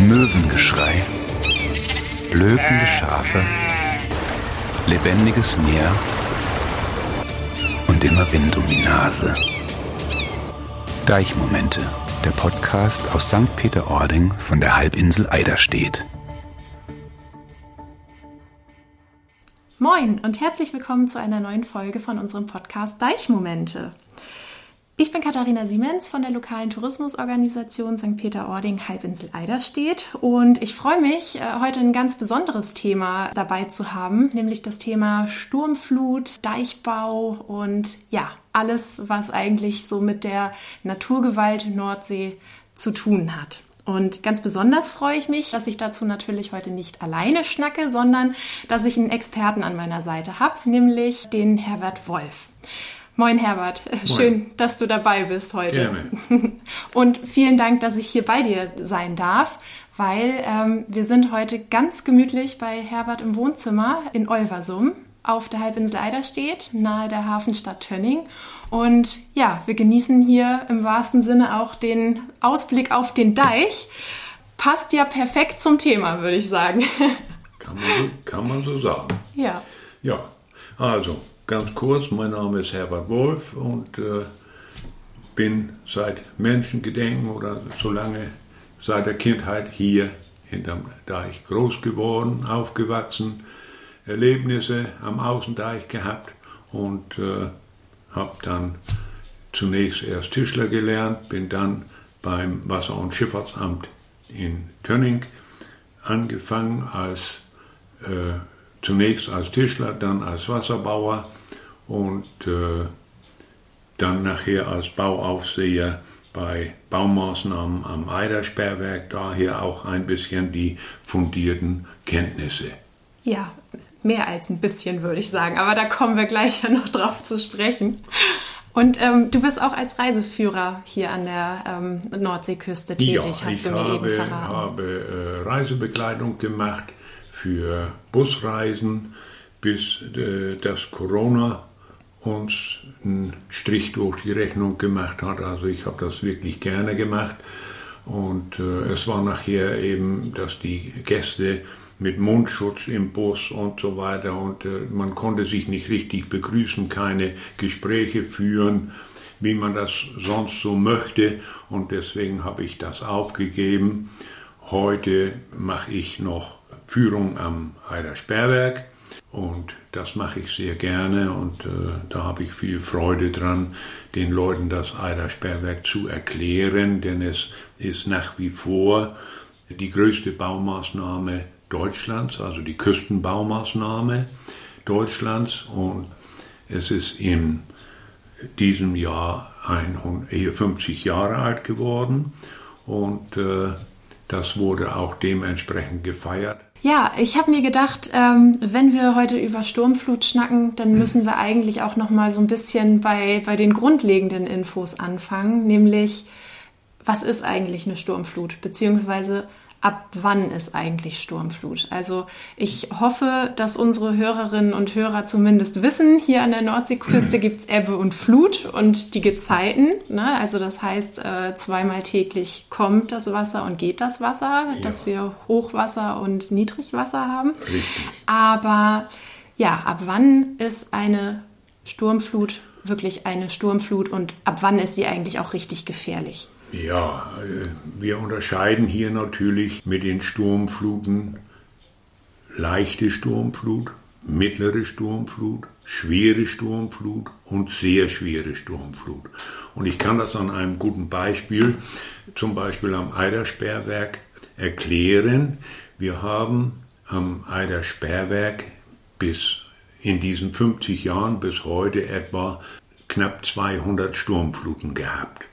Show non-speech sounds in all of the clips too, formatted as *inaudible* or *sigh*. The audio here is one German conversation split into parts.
Möwengeschrei, blökende Schafe, lebendiges Meer und immer Wind um die Nase. Deichmomente, der Podcast aus St. Peter-Ording von der Halbinsel Eiderstedt. Moin und herzlich willkommen zu einer neuen Folge von unserem Podcast Deichmomente. Ich bin Katharina Siemens von der lokalen Tourismusorganisation St. Peter-Ording Halbinsel Eiderstedt und ich freue mich, äh, heute ein ganz besonderes Thema dabei zu haben, nämlich das Thema Sturmflut, Deichbau und ja, alles, was eigentlich so mit der Naturgewalt Nordsee zu tun hat. Und ganz besonders freue ich mich, dass ich dazu natürlich heute nicht alleine schnacke, sondern dass ich einen Experten an meiner Seite habe, nämlich den Herbert Wolf. Moin Herbert, Moin. schön, dass du dabei bist heute. Gerne. *laughs* Und vielen Dank, dass ich hier bei dir sein darf, weil ähm, wir sind heute ganz gemütlich bei Herbert im Wohnzimmer in Olversum auf der Halbinsel Eiderstedt, nahe der Hafenstadt Tönning. Und ja, wir genießen hier im wahrsten Sinne auch den Ausblick auf den Deich. Passt ja perfekt zum Thema, würde ich sagen. *laughs* Kann man, kann man so sagen. Ja. Ja, also Ganz kurz, mein Name ist Herbert Wolf und äh, bin seit Menschengedenken oder so lange seit der Kindheit hier hinterm Deich groß geworden, aufgewachsen, Erlebnisse am Außendeich gehabt und äh, habe dann zunächst erst Tischler gelernt, bin dann beim Wasser- und Schifffahrtsamt in Tönning angefangen als äh, zunächst als Tischler, dann als Wasserbauer und äh, dann nachher als Bauaufseher bei Baumaßnahmen am Eidersperrwerk, daher auch ein bisschen die fundierten Kenntnisse. Ja, mehr als ein bisschen würde ich sagen, aber da kommen wir gleich ja noch drauf zu sprechen. Und ähm, du bist auch als Reiseführer hier an der ähm, Nordseeküste tätig, ja, hast du mir habe, eben verraten. Ich habe äh, Reisebekleidung gemacht für Busreisen, bis äh, das Corona uns einen Strich durch die Rechnung gemacht hat. Also ich habe das wirklich gerne gemacht. Und äh, es war nachher eben, dass die Gäste mit Mundschutz im Bus und so weiter und äh, man konnte sich nicht richtig begrüßen, keine Gespräche führen, wie man das sonst so möchte und deswegen habe ich das aufgegeben. Heute mache ich noch Führung am Heider Sperrwerk und das mache ich sehr gerne und äh, da habe ich viel Freude dran, den Leuten das Eidersperrwerk zu erklären, denn es ist nach wie vor die größte Baumaßnahme Deutschlands, also die Küstenbaumaßnahme Deutschlands und es ist in diesem Jahr 50 Jahre alt geworden und äh, das wurde auch dementsprechend gefeiert. Ja, ich habe mir gedacht, ähm, wenn wir heute über Sturmflut schnacken, dann hm. müssen wir eigentlich auch noch mal so ein bisschen bei, bei den grundlegenden Infos anfangen, nämlich was ist eigentlich eine Sturmflut, beziehungsweise ab wann ist eigentlich Sturmflut? Also ich hoffe, dass unsere Hörerinnen und Hörer zumindest wissen, hier an der Nordseeküste *clears throat* gibt's Ebbe und Flut und die Gezeiten. Ne? Also das heißt, äh, zweimal täglich kommt das Wasser und geht das Wasser, ja. dass wir Hochwasser und Niedrigwasser haben. Richtig. Aber ja, ab wann ist eine Sturmflut wirklich eine Sturmflut und ab wann ist sie eigentlich auch richtig gefährlich? Ja, wir unterscheiden hier natürlich mit den Sturmfluten leichte Sturmflut, mittlere Sturmflut, schwere Sturmflut und sehr schwere Sturmflut. Und ich kann das an einem guten Beispiel, zum Beispiel am Eidersperrwerk, erklären. Wir haben am Eidersperrwerk bis in diesen 50 Jahren bis heute etwa knapp 200 Sturmfluten gehabt.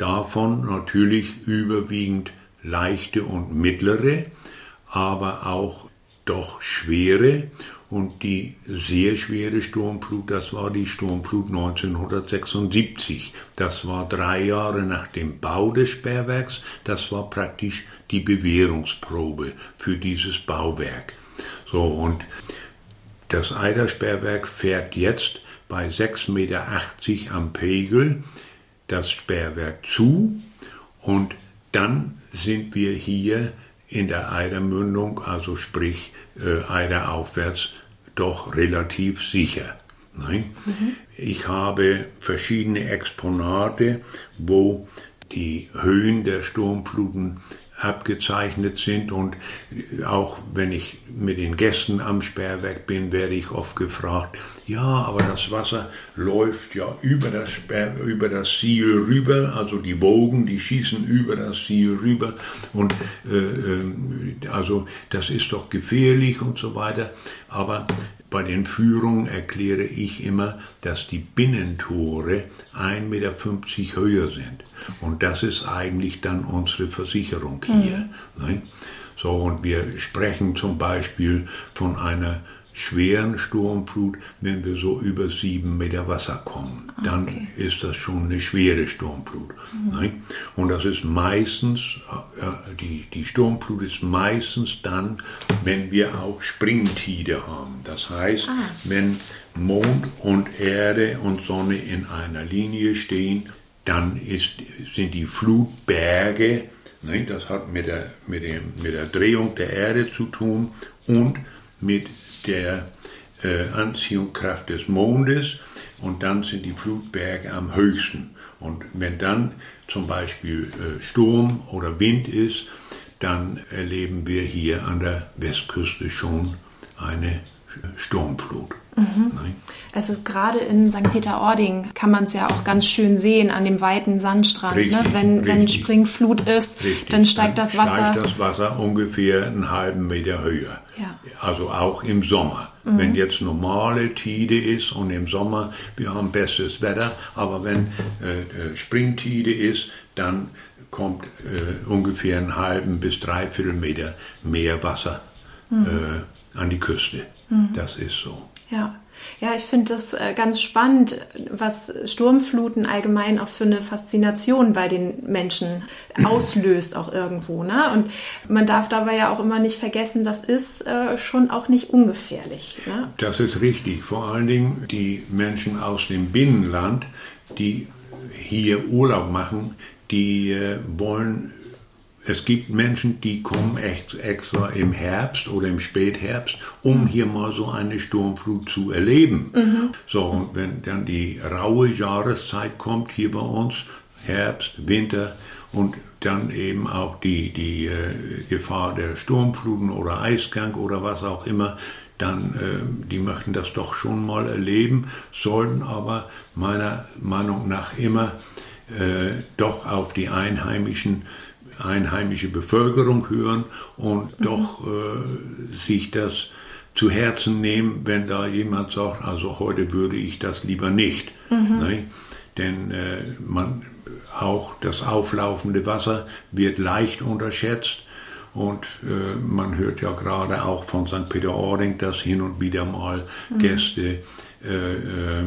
Davon natürlich überwiegend leichte und mittlere, aber auch doch schwere. Und die sehr schwere Sturmflut, das war die Sturmflut 1976. Das war drei Jahre nach dem Bau des Sperrwerks. Das war praktisch die Bewährungsprobe für dieses Bauwerk. So, und das Eidersperrwerk fährt jetzt bei 6,80 Meter am Pegel das Sperrwerk zu und dann sind wir hier in der Eidermündung, also sprich äh, Eider aufwärts, doch relativ sicher. Nein? Mhm. Ich habe verschiedene Exponate, wo die Höhen der Sturmfluten abgezeichnet sind. Und auch wenn ich mit den Gästen am Sperrwerk bin, werde ich oft gefragt, ja, aber das Wasser läuft ja über das, Sperr, über das Siel rüber, also die Bogen, die schießen über das Siel rüber. Und äh, äh, also das ist doch gefährlich und so weiter, aber bei den Führungen erkläre ich immer, dass die Binnentore 1,50 Meter höher sind. Und das ist eigentlich dann unsere Versicherung hier. Mhm. So, und wir sprechen zum Beispiel von einer schweren Sturmflut, wenn wir so über sieben Meter Wasser kommen. Dann okay. ist das schon eine schwere Sturmflut. Mhm. Und das ist meistens, äh, die, die Sturmflut ist meistens dann, wenn wir auch Springtide haben. Das heißt, ah. wenn Mond und Erde und Sonne in einer Linie stehen, dann ist, sind die Flutberge, ne, das hat mit der, mit, dem, mit der Drehung der Erde zu tun und mit der äh, Anziehungskraft des Mondes und dann sind die Flutberge am höchsten. Und wenn dann zum Beispiel äh, Sturm oder Wind ist, dann erleben wir hier an der Westküste schon eine Sturmflut. Mhm. Also gerade in St. Peter-Ording kann man es ja auch ganz schön sehen an dem weiten Sandstrand. Ne? Richtig, ne? wenn, richtig. wenn Springflut ist, richtig. dann steigt das Wasser. Steigt das Wasser ungefähr einen halben Meter höher. Ja. Also auch im Sommer. Mhm. Wenn jetzt normale Tide ist und im Sommer, wir haben bestes Wetter, aber wenn äh, äh Springtide ist, dann kommt äh, ungefähr einen halben bis dreiviertel Meter mehr Wasser mhm. äh, an die Küste. Mhm. Das ist so. Ja. Ja, ich finde das äh, ganz spannend, was Sturmfluten allgemein auch für eine Faszination bei den Menschen auslöst, auch irgendwo. Ne? Und man darf dabei ja auch immer nicht vergessen, das ist äh, schon auch nicht ungefährlich. Ne? Das ist richtig. Vor allen Dingen die Menschen aus dem Binnenland, die hier Urlaub machen, die äh, wollen es gibt Menschen, die kommen echt extra im Herbst oder im Spätherbst, um hier mal so eine Sturmflut zu erleben. Mhm. So, und wenn dann die raue Jahreszeit kommt hier bei uns, Herbst, Winter und dann eben auch die, die äh, Gefahr der Sturmfluten oder Eisgang oder was auch immer, dann äh, die möchten das doch schon mal erleben, sollten aber meiner Meinung nach immer äh, doch auf die Einheimischen einheimische Bevölkerung hören und mhm. doch äh, sich das zu Herzen nehmen, wenn da jemand sagt, also heute würde ich das lieber nicht. Mhm. Ne? Denn äh, man, auch das auflaufende Wasser wird leicht unterschätzt. Und äh, man hört ja gerade auch von St. Peter-Ording, dass hin und wieder mal mhm. Gäste äh, äh,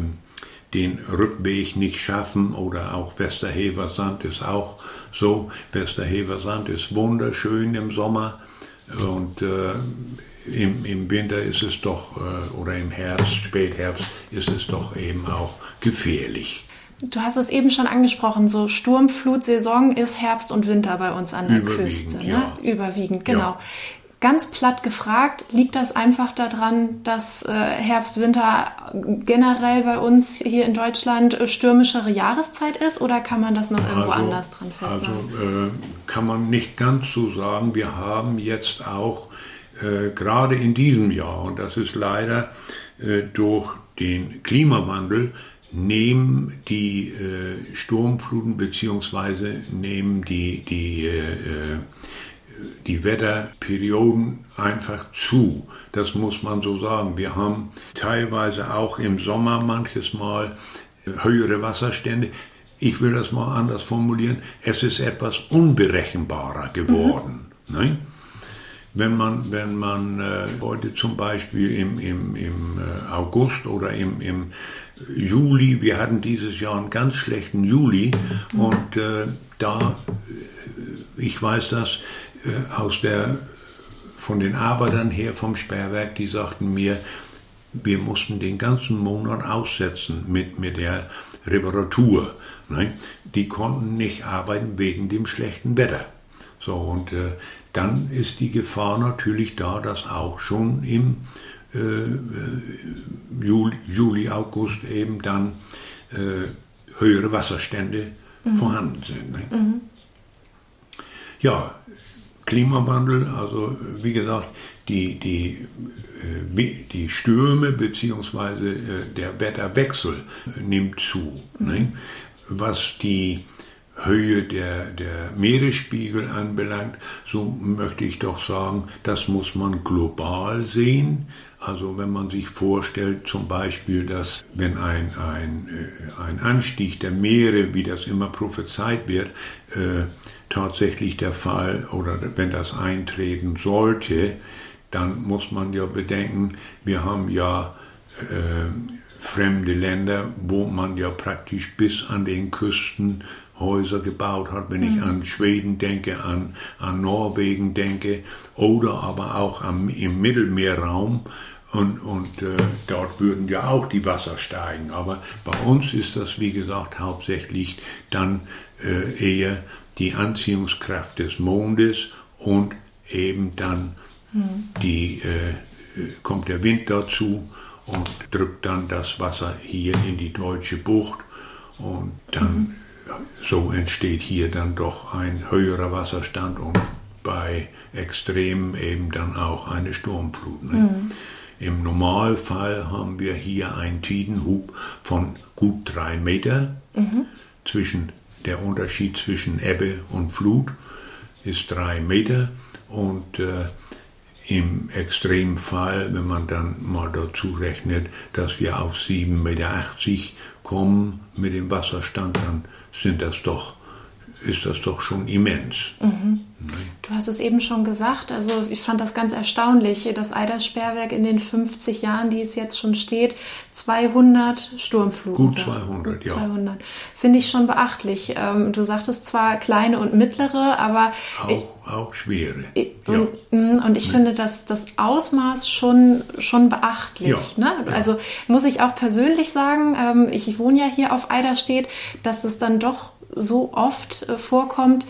den Rückweg nicht schaffen oder auch Westerheversand ist auch so. Westerheversand ist wunderschön im Sommer und äh, im, im Winter ist es doch, äh, oder im Herbst, Spätherbst, ist es doch eben auch gefährlich. Du hast es eben schon angesprochen, so Sturmflutsaison ist Herbst und Winter bei uns an der Küste. Ne? Ja. Überwiegend, genau. Ja. Ganz platt gefragt, liegt das einfach daran, dass äh, Herbst, Winter generell bei uns hier in Deutschland stürmischere Jahreszeit ist oder kann man das noch irgendwo also, anders dran festmachen? Also äh, kann man nicht ganz so sagen. Wir haben jetzt auch äh, gerade in diesem Jahr, und das ist leider äh, durch den Klimawandel, nehmen die äh, Sturmfluten beziehungsweise nehmen die, die die Wetterperioden einfach zu. Das muss man so sagen. Wir haben teilweise auch im Sommer manches Mal höhere Wasserstände. Ich will das mal anders formulieren. Es ist etwas unberechenbarer geworden. Mhm. Ne? Wenn man, wenn man äh, heute zum Beispiel im, im, im äh, August oder im, im Juli, wir hatten dieses Jahr einen ganz schlechten Juli mhm. und äh, da, äh, ich weiß das, aus der, von den Arbeitern her vom Sperrwerk, die sagten mir, wir mussten den ganzen Monat aussetzen mit, mit der Reparatur. Ne? Die konnten nicht arbeiten wegen dem schlechten Wetter. So, und äh, dann ist die Gefahr natürlich da, dass auch schon im äh, äh Juli, Juli, August eben dann äh, höhere Wasserstände mhm. vorhanden sind. Ne? Mhm. Ja, Klimawandel, also wie gesagt, die, die, äh, die Stürme bzw. Äh, der Wetterwechsel nimmt zu. Mhm. Ne? Was die Höhe der, der Meeresspiegel anbelangt, so möchte ich doch sagen, das muss man global sehen. Also wenn man sich vorstellt zum Beispiel, dass wenn ein, ein, äh, ein Anstieg der Meere, wie das immer prophezeit wird, äh, tatsächlich der Fall oder wenn das eintreten sollte, dann muss man ja bedenken, wir haben ja äh, fremde Länder, wo man ja praktisch bis an den Küsten Häuser gebaut hat, wenn ich mhm. an Schweden denke, an, an Norwegen denke oder aber auch am, im Mittelmeerraum. Und, und äh, dort würden ja auch die Wasser steigen. Aber bei uns ist das, wie gesagt, hauptsächlich dann äh, eher die Anziehungskraft des Mondes und eben dann mhm. die, äh, äh kommt der Wind dazu und drückt dann das Wasser hier in die deutsche Bucht und dann mhm so entsteht hier dann doch ein höherer Wasserstand und bei Extremen eben dann auch eine Sturmflut. Ne? Mhm. Im Normalfall haben wir hier einen Tidenhub von gut drei Meter. Mhm. Zwischen, der Unterschied zwischen Ebbe und Flut ist drei Meter und äh, im Extremfall, wenn man dann mal dazu rechnet, dass wir auf 7,80 Meter kommen mit dem Wasserstand, dann sind das doch, ist das doch schon immens. Mhm. Du hast es eben schon gesagt, also ich fand das ganz erstaunlich, das Eidersperrwerk in den 50 Jahren, die es jetzt schon steht, 200 Sturmfluten. Gut 200, Gut 200. ja. Finde ich schon beachtlich. Ähm, du sagtest zwar kleine und mittlere, aber... Auch, ich, auch schwere. Ich, ja. und, mm, und, ich ja. finde das, das Ausmaß schon, schon beachtlich. Ja. Ne? Also muss ich auch persönlich sagen, ähm, ich, ich wohne ja hier auf Eiderstedt, dass das dann doch so oft äh, vorkommt,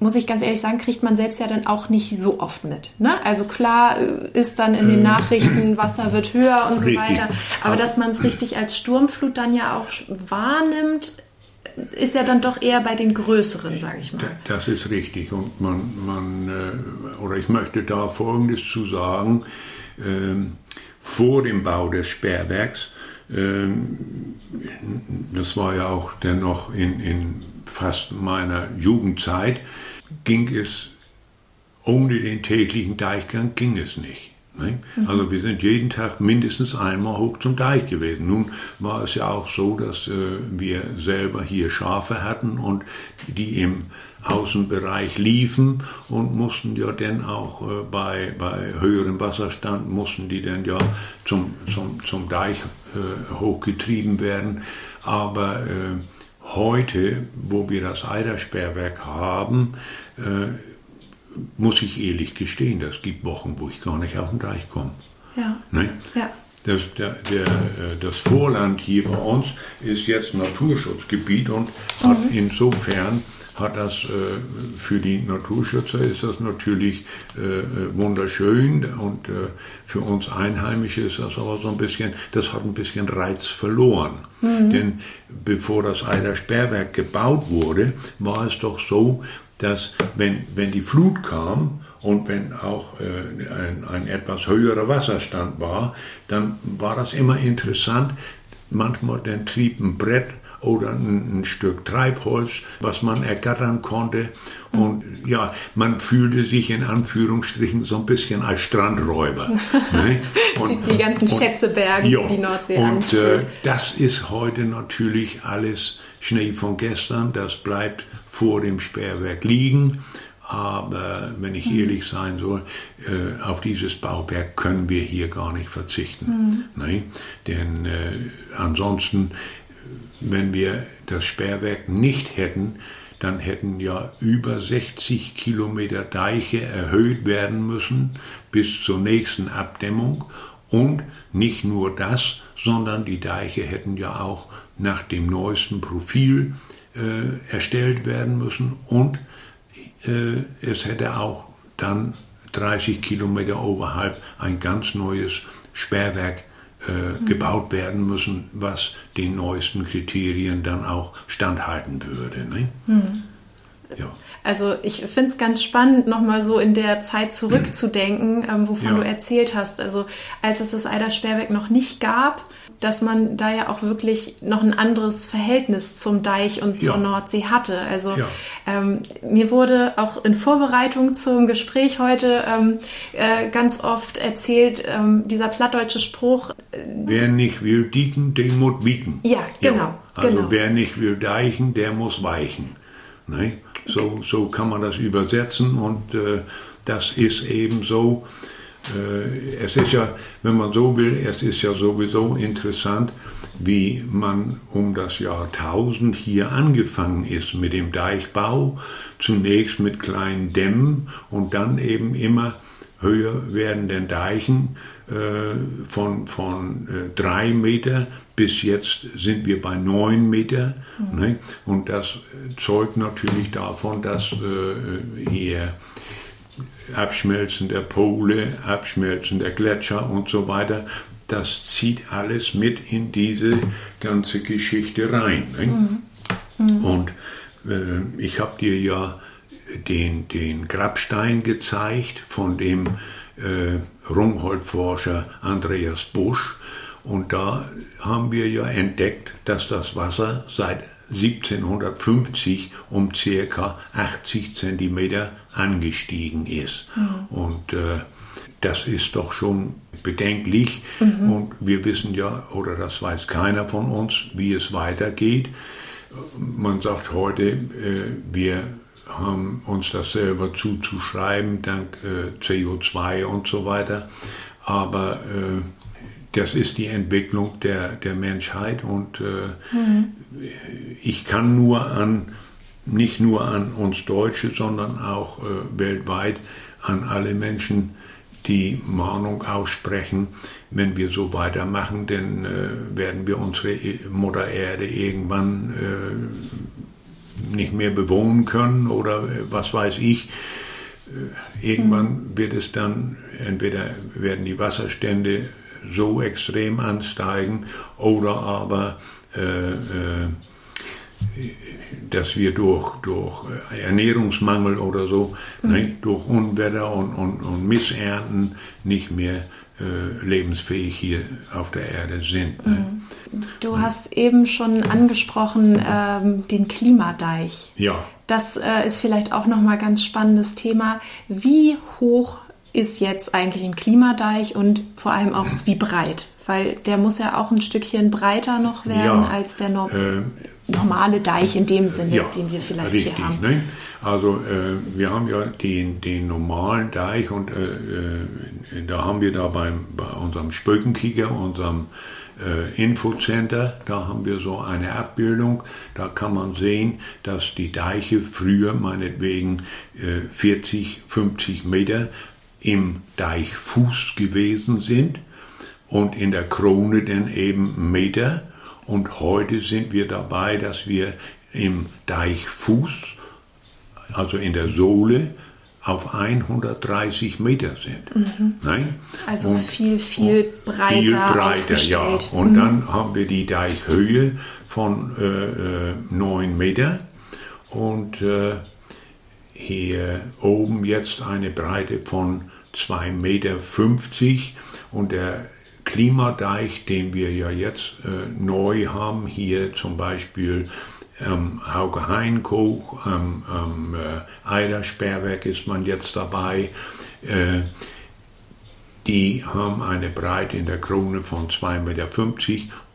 muss ich ganz ehrlich sagen, kriegt man selbst ja dann auch nicht so oft mit. Ne? Also klar äh, ist dann in den äh. Nachrichten, *clears throat* Wasser wird höher und so weiter. Aber dass man es richtig als Sturmflut dann ja auch wahrnimmt, ist ja dann doch eher bei den größeren, sage ich mal. Das ist richtig. Und man, man oder ich möchte da Folgendes zu sagen. Ähm, vor dem Bau des Sperrwerks das war ja auch dennoch in, in fast meiner Jugendzeit, ging es ohne den täglichen Deichgang ging es nicht. Mhm. Also wir sind jeden Tag mindestens einmal hoch zum Deich gewesen. Nun war es ja auch so, dass äh, wir selber hier Schafe hatten und die im Außenbereich liefen und mussten ja dann auch äh, bei, bei höherem Wasserstand, mussten die dann ja zum, zum, zum Deich äh, hochgetrieben werden. Aber äh, heute, wo wir das Eidersperrwerk haben, äh, muss ich ehrlich gestehen, das gibt Wochen, wo ich gar nicht auf den Deich komme. Ja. Ne? ja. Das, der, der, äh, das Vorland hier bei uns ist jetzt Naturschutzgebiet und mhm. hat insofern hat das äh, für die Naturschützer ist das natürlich äh, wunderschön und äh, für uns Einheimische ist das aber so ein bisschen, das hat ein bisschen Reiz verloren. Mhm. Denn bevor das Eider Sperrwerk gebaut wurde, war es doch so, dass wenn, wenn die Flut kam und wenn auch äh, ein, ein etwas höherer Wasserstand war, dann war das immer interessant. Manchmal dann trieb ein Brett oder ein, ein, Stück Treibholz, was man ergattern konnte. Und ja, man fühlte sich in Anführungsstrichen so ein bisschen als Strandräuber. *laughs* ne? und, die ganzen Schätze bergen, ja, die die Nordsee Und äh, das ist heute natürlich alles Schnee von gestern. Das bleibt vor dem Sperrwerk liegen. Aber wenn ich mhm. ehrlich sein soll, äh, auf dieses Bauwerk können wir hier gar nicht verzichten. Mhm. Ne? Denn äh, ansonsten wenn wir das Sperrwerk nicht hätten, dann hätten ja über 60 Kilometer Deiche erhöht werden müssen bis zur nächsten Abdämmung. Und nicht nur das, sondern die Deiche hätten ja auch nach dem neuesten Profil äh, erstellt werden müssen und äh, es hätte auch dann 30 Kilometer oberhalb ein ganz neues Sperrwerk äh, gebaut werden müssen, was den neuesten Kriterien dann auch standhalten würde. Ne? Mhm. Ja. Also ich finde es ganz spannend, nochmal so in der Zeit zurückzudenken, ähm, wovon ja. du erzählt hast. Also als es das Eidersperrwerk noch nicht gab, dass man da ja auch wirklich noch ein anderes Verhältnis zum Deich und zur ja. Nordsee hatte. Also ja. ähm, mir wurde auch in Vorbereitung zum Gespräch heute ähm, äh, ganz oft erzählt, ähm, dieser plattdeutsche Spruch. Äh, wer nicht will dieken, der muss bieten. Ja, genau. Ja. Also genau. wer nicht will deichen, der muss weichen. Ne? So, so kann man das übersetzen und äh, das ist eben so es ist ja, wenn man so will, es ist ja sowieso interessant, wie man um das Jahr 1000 hier angefangen ist mit dem Deichbau. Zunächst mit kleinen Dämmen und dann eben immer höher werdenden Deichen äh, von, von äh, drei Meter bis jetzt sind wir bei neun Meter. Mhm. Ne? Und das zeugt natürlich davon, dass äh, hier Abschmelzen der Pole, Abschmelzen der Gletscher und so weiter. Das zieht alles mit in diese ganze Geschichte rein. Ne? Mhm. Mhm. Und äh, ich habe dir ja den, den Grabstein gezeigt von dem äh, Rungholt-Forscher Andreas Busch. Und da haben wir ja entdeckt, dass das Wasser seit 1750 um circa 80 Zentimeter angestiegen ist. Mhm. Und äh, das ist doch schon bedenklich. Mhm. Und wir wissen ja, oder das weiß keiner von uns, wie es weitergeht. Man sagt heute, äh, wir haben uns das selber zuzuschreiben, dank äh, CO2 und so weiter. Aber äh, das ist die Entwicklung der, der Menschheit und äh, mhm. ich kann nur an, nicht nur an uns Deutsche, sondern auch äh, weltweit an alle Menschen die Mahnung aussprechen, wenn wir so weitermachen, dann äh, werden wir unsere e-, Mutter Erde irgendwann äh, nicht mehr bewohnen können oder äh, was weiß ich. Äh, irgendwann mhm. wird es dann, entweder werden die Wasserstände so extrem ansteigen oder aber äh, äh, dass wir durch, durch Ernährungsmangel oder so, mhm. ne, durch Unwetter und, und, und Missernten nicht mehr äh, lebensfähig hier auf der Erde sind. Ne? Mhm. Du hast eben schon angesprochen ähm, den Klimadeich. Ja. Das äh, ist vielleicht auch nochmal ganz spannendes Thema. Wie hoch ist jetzt eigentlich ein Klimadeich und vor allem auch wie breit? Weil der muss ja auch ein Stückchen breiter noch werden ja, als der no äh, normale Deich in dem Sinne, ja, den wir vielleicht richtig, hier haben. Ne? Also äh, wir haben ja den, den normalen Deich und äh, äh da haben wir da beim, bei unserem Spökenkicker, unserem äh, Infocenter, da haben wir so eine Abbildung, da kann man sehen, dass die Deiche früher meinetwegen 40, äh, 50 Meter im Deichfuß gewesen sind und in der Krone dann eben Meter. Und heute sind wir dabei, dass wir im Deichfuß, also in der Sohle, auf 130 Meter sind. Mhm. Nein? Also und, viel, viel breiter. Viel breiter, ja. Und mhm. dann haben wir die Deichhöhe von äh, 9 äh, Meter und äh, hier oben jetzt eine Breite von 2,50 Meter und der Klimadeich, den wir ja jetzt äh, neu haben, hier zum Beispiel ähm, Hauke Heinkoch, am ähm, äh, Eidersperrwerk ist man jetzt dabei. Äh, die haben eine Breite in der Krone von 2,50 Meter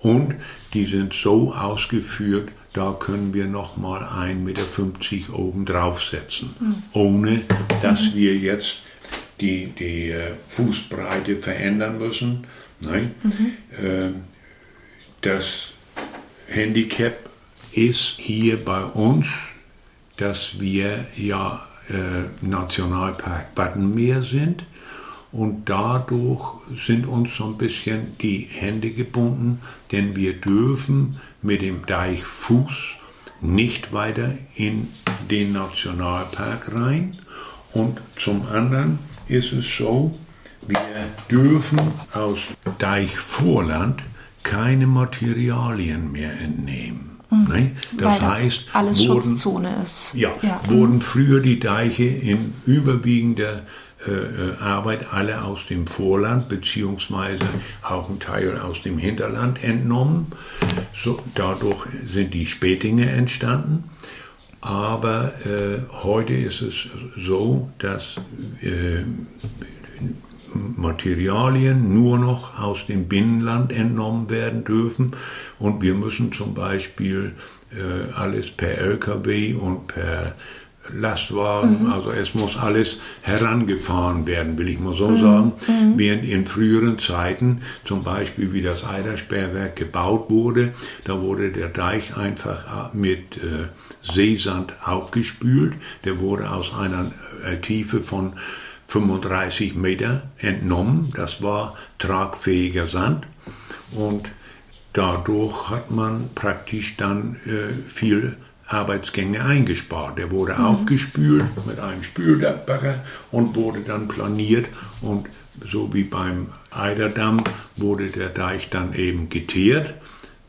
und die sind so ausgeführt, da können wir nochmal 1,50 Meter oben draufsetzen, mhm. ohne dass wir jetzt die, die äh, Fußbreite verändern müssen. Nein. Mhm. Das Handicap ist hier bei uns, dass wir ja äh, Nationalpark Battenmeer sind und dadurch sind uns so ein bisschen die Hände gebunden, denn wir dürfen mit dem Deichfuß nicht weiter in den Nationalpark rein Und zum anderen ist es so, wir dürfen aus Deichvorland keine Materialien mehr entnehmen. Ne? Das Weil heißt, alles wurden, Schutzzone ist. ja, Ja. wurden früher die Deiche in überwiegender äh, äh, Arbeit alle aus dem Vorland beziehungsweise auch ein Teil aus dem Hinterland entnommen. So, dadurch sind die Spätinge entstanden. Aber äh, heute ist es so, dass äh, Materialien nur noch aus dem Binnenland entnommen werden dürfen und wir müssen zum Beispiel äh, alles per LKW und per Lastwagen, also es muss alles herangefahren werden, will ich mal so sagen. Während in früheren Zeiten, zum Beispiel wie das Eidersperrwerk gebaut wurde, da wurde der Deich einfach mit äh, Seesand aufgespült. Der wurde aus einer äh, Tiefe von 35 Meter entnommen. Das war tragfähiger Sand. Und dadurch hat man praktisch dann äh, viel Arbeitsgänge eingespart. Der wurde aufgespült mit einem Spülbagger und wurde dann planiert. Und so wie beim Eiderdamm wurde der Deich dann eben geteert,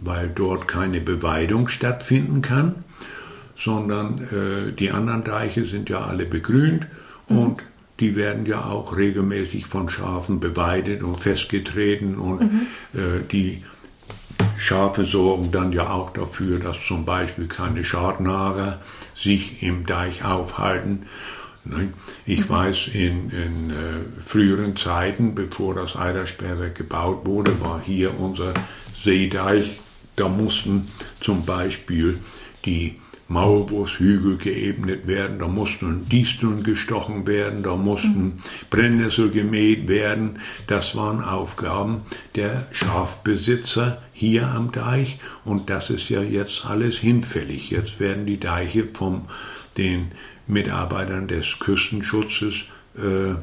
weil dort keine Beweidung stattfinden kann, sondern äh, die anderen Deiche sind ja alle begrünt. Und die werden ja auch regelmäßig von Schafen beweidet und festgetreten und äh, die Schafe sorgen dann ja auch dafür, dass zum Beispiel keine Schadnager sich im Deich aufhalten. Ne? Ich weiß, in, in äh, früheren Zeiten, bevor das Eidersperrwerk gebaut wurde, war hier unser Seedeich. Da mussten zum Beispiel die Maulwurfshügel geebnet werden, da mussten Disteln gestochen werden, da mussten Brennnessel gemäht werden. Das waren Aufgaben der Schafbesitzer hier am Deich und das ist ja jetzt alles hinfällig. Jetzt werden die Deiche von den Mitarbeitern des Küstenschutzes äh,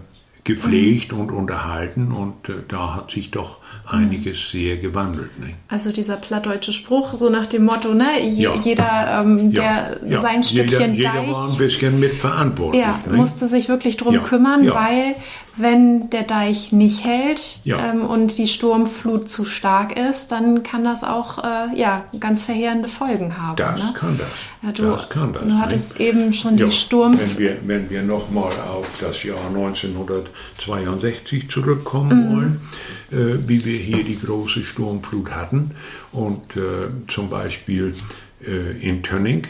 gepflegt und unterhalten und äh, da hat sich doch einiges sehr gewandelt. Ne? Also dieser plattdeutsche Spruch, so nach dem Motto, ne, je, Ja. jeder, ähm, der ja. sein Stückchen jeder, Deich jeder war ein bisschen mitverantwortlich. ja, ne? musste sich wirklich drum kümmern, weil wenn der Deich nicht hält ähm, und die Sturmflut zu stark ist, dann kann das auch äh, ja, ganz verheerende Folgen haben. Das ne? kann das. Ja, du, das kann das. du hattest ne? eben schon die Sturmflut. Wenn wir, wenn wir nochmal auf das Jahr 1962 zurückkommen Mhm. wollen, äh, wie wir hier die große Sturmflut hatten und äh, zum Beispiel äh, in Tönning,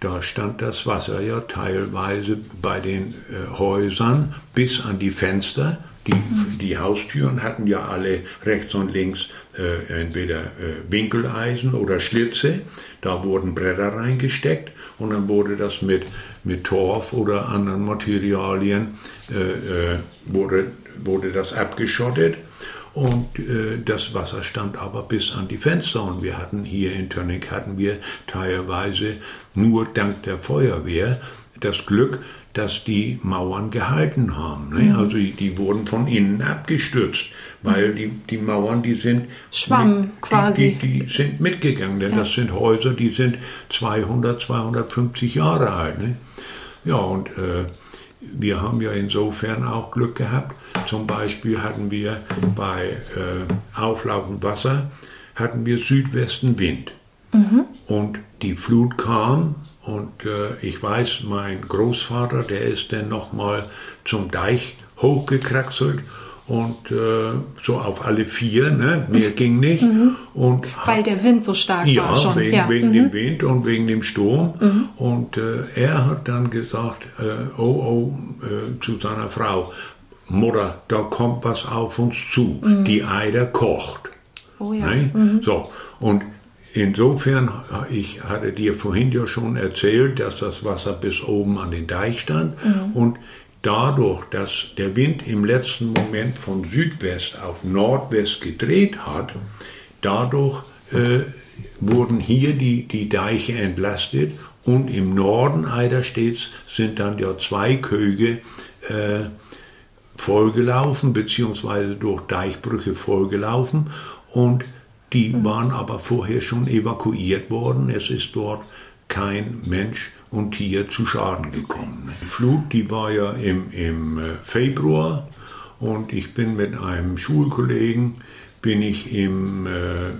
da stand das Wasser ja teilweise bei den äh, Häusern bis an die Fenster. Die, die Haustüren hatten ja alle rechts und links äh, entweder äh, Winkeleisen oder Schlitze. Da wurden Bretter reingesteckt und dann wurde das mit, mit Torf oder anderen Materialien äh, äh, wurde, wurde das abgeschottet. Und äh, das Wasser stand aber bis an die Fenster. Und wir hatten hier in Tönning hatten wir teilweise nur dank der Feuerwehr das Glück, dass die Mauern gehalten haben. Ne? Also die, die wurden von innen abgestürzt, weil die, die Mauern, die sind Schwamm mit, quasi. Die, die sind mitgegangen, denn das sind Häuser, die sind 200, 250 Jahre alt. Ne? Ja, und äh, wir haben ja insofern auch Glück gehabt. Zum Beispiel hatten wir bei äh, auflaufendem Wasser hatten wir Südwestenwind. Und die Flut kam und äh, ich weiß, mein Großvater, der ist dann nochmal zum Deich hochgekraxelt und äh, so auf alle vier, ne? mehr ging nicht. Und weil der Wind so stark ja, war schon. wegen, ja. Mhm. wegen dem Wind und wegen dem Sturm. Und äh, er hat dann gesagt, äh, oh, oh, äh, zu seiner Frau, Mutter, da kommt was auf uns zu. Die Eider kocht. Oh ja. Ne? So, und insofern, ich hatte dir vorhin ja schon erzählt, dass das Wasser bis oben an den Deich stand und dadurch, dass der Wind im letzten Moment von Südwest auf Nordwest gedreht hat, dadurch äh, wurden hier die, die Deiche entlastet und im Norden Eiderstedts sind dann ja zwei Köge äh, vollgelaufen, beziehungsweise durch Deichbrüche vollgelaufen und die waren aber vorher schon evakuiert worden. Es ist dort kein Mensch und hier zu Schaden gekommen. Die Flut, die war ja im, im äh, Februar und ich bin mit einem Schulkollegen, bin ich im, äh,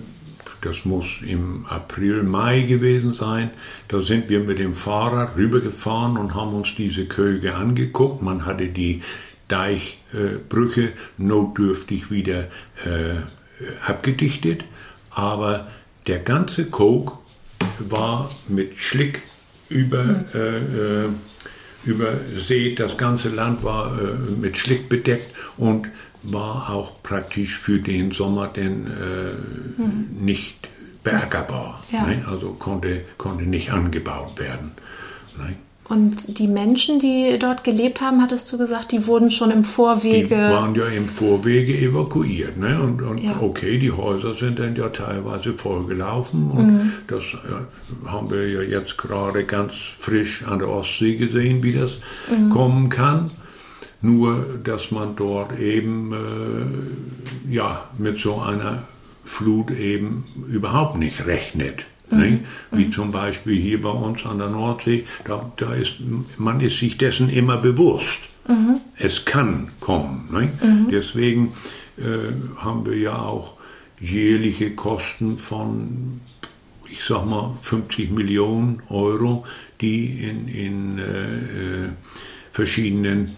das muss im April, Mai gewesen sein, da sind wir mit dem Fahrrad rübergefahren und haben uns diese Köge angeguckt. Man hatte die Deichbrüche notdürftig wieder äh, abgedichtet, aber der ganze Kog war mit Schlick über, mhm. äh, übersät, das ganze Land war äh, mit Schlick bedeckt und war auch praktisch für den Sommer denn äh, mhm. nicht beackerbar. Ja. Ne? Also konnte, konnte nicht angebaut werden. Ne? Und die Menschen, die dort gelebt haben, hattest du gesagt, die wurden schon im Vorwege. Die waren ja im Vorwege evakuiert. Ne? Und, und ja. okay, die Häuser sind dann ja teilweise vollgelaufen. Und mhm. das ja, haben wir ja jetzt gerade ganz frisch an der Ostsee gesehen, wie das mhm. kommen kann. Nur, dass man dort eben äh, ja, mit so einer Flut eben überhaupt nicht rechnet. Mhm. Wie zum Beispiel hier bei uns an der Nordsee, da, da ist, man ist sich dessen immer bewusst. Mhm. Es kann kommen. Mhm. Deswegen äh, haben wir ja auch jährliche Kosten von, ich sag mal, 50 Millionen Euro, die in, in äh, äh verschiedenen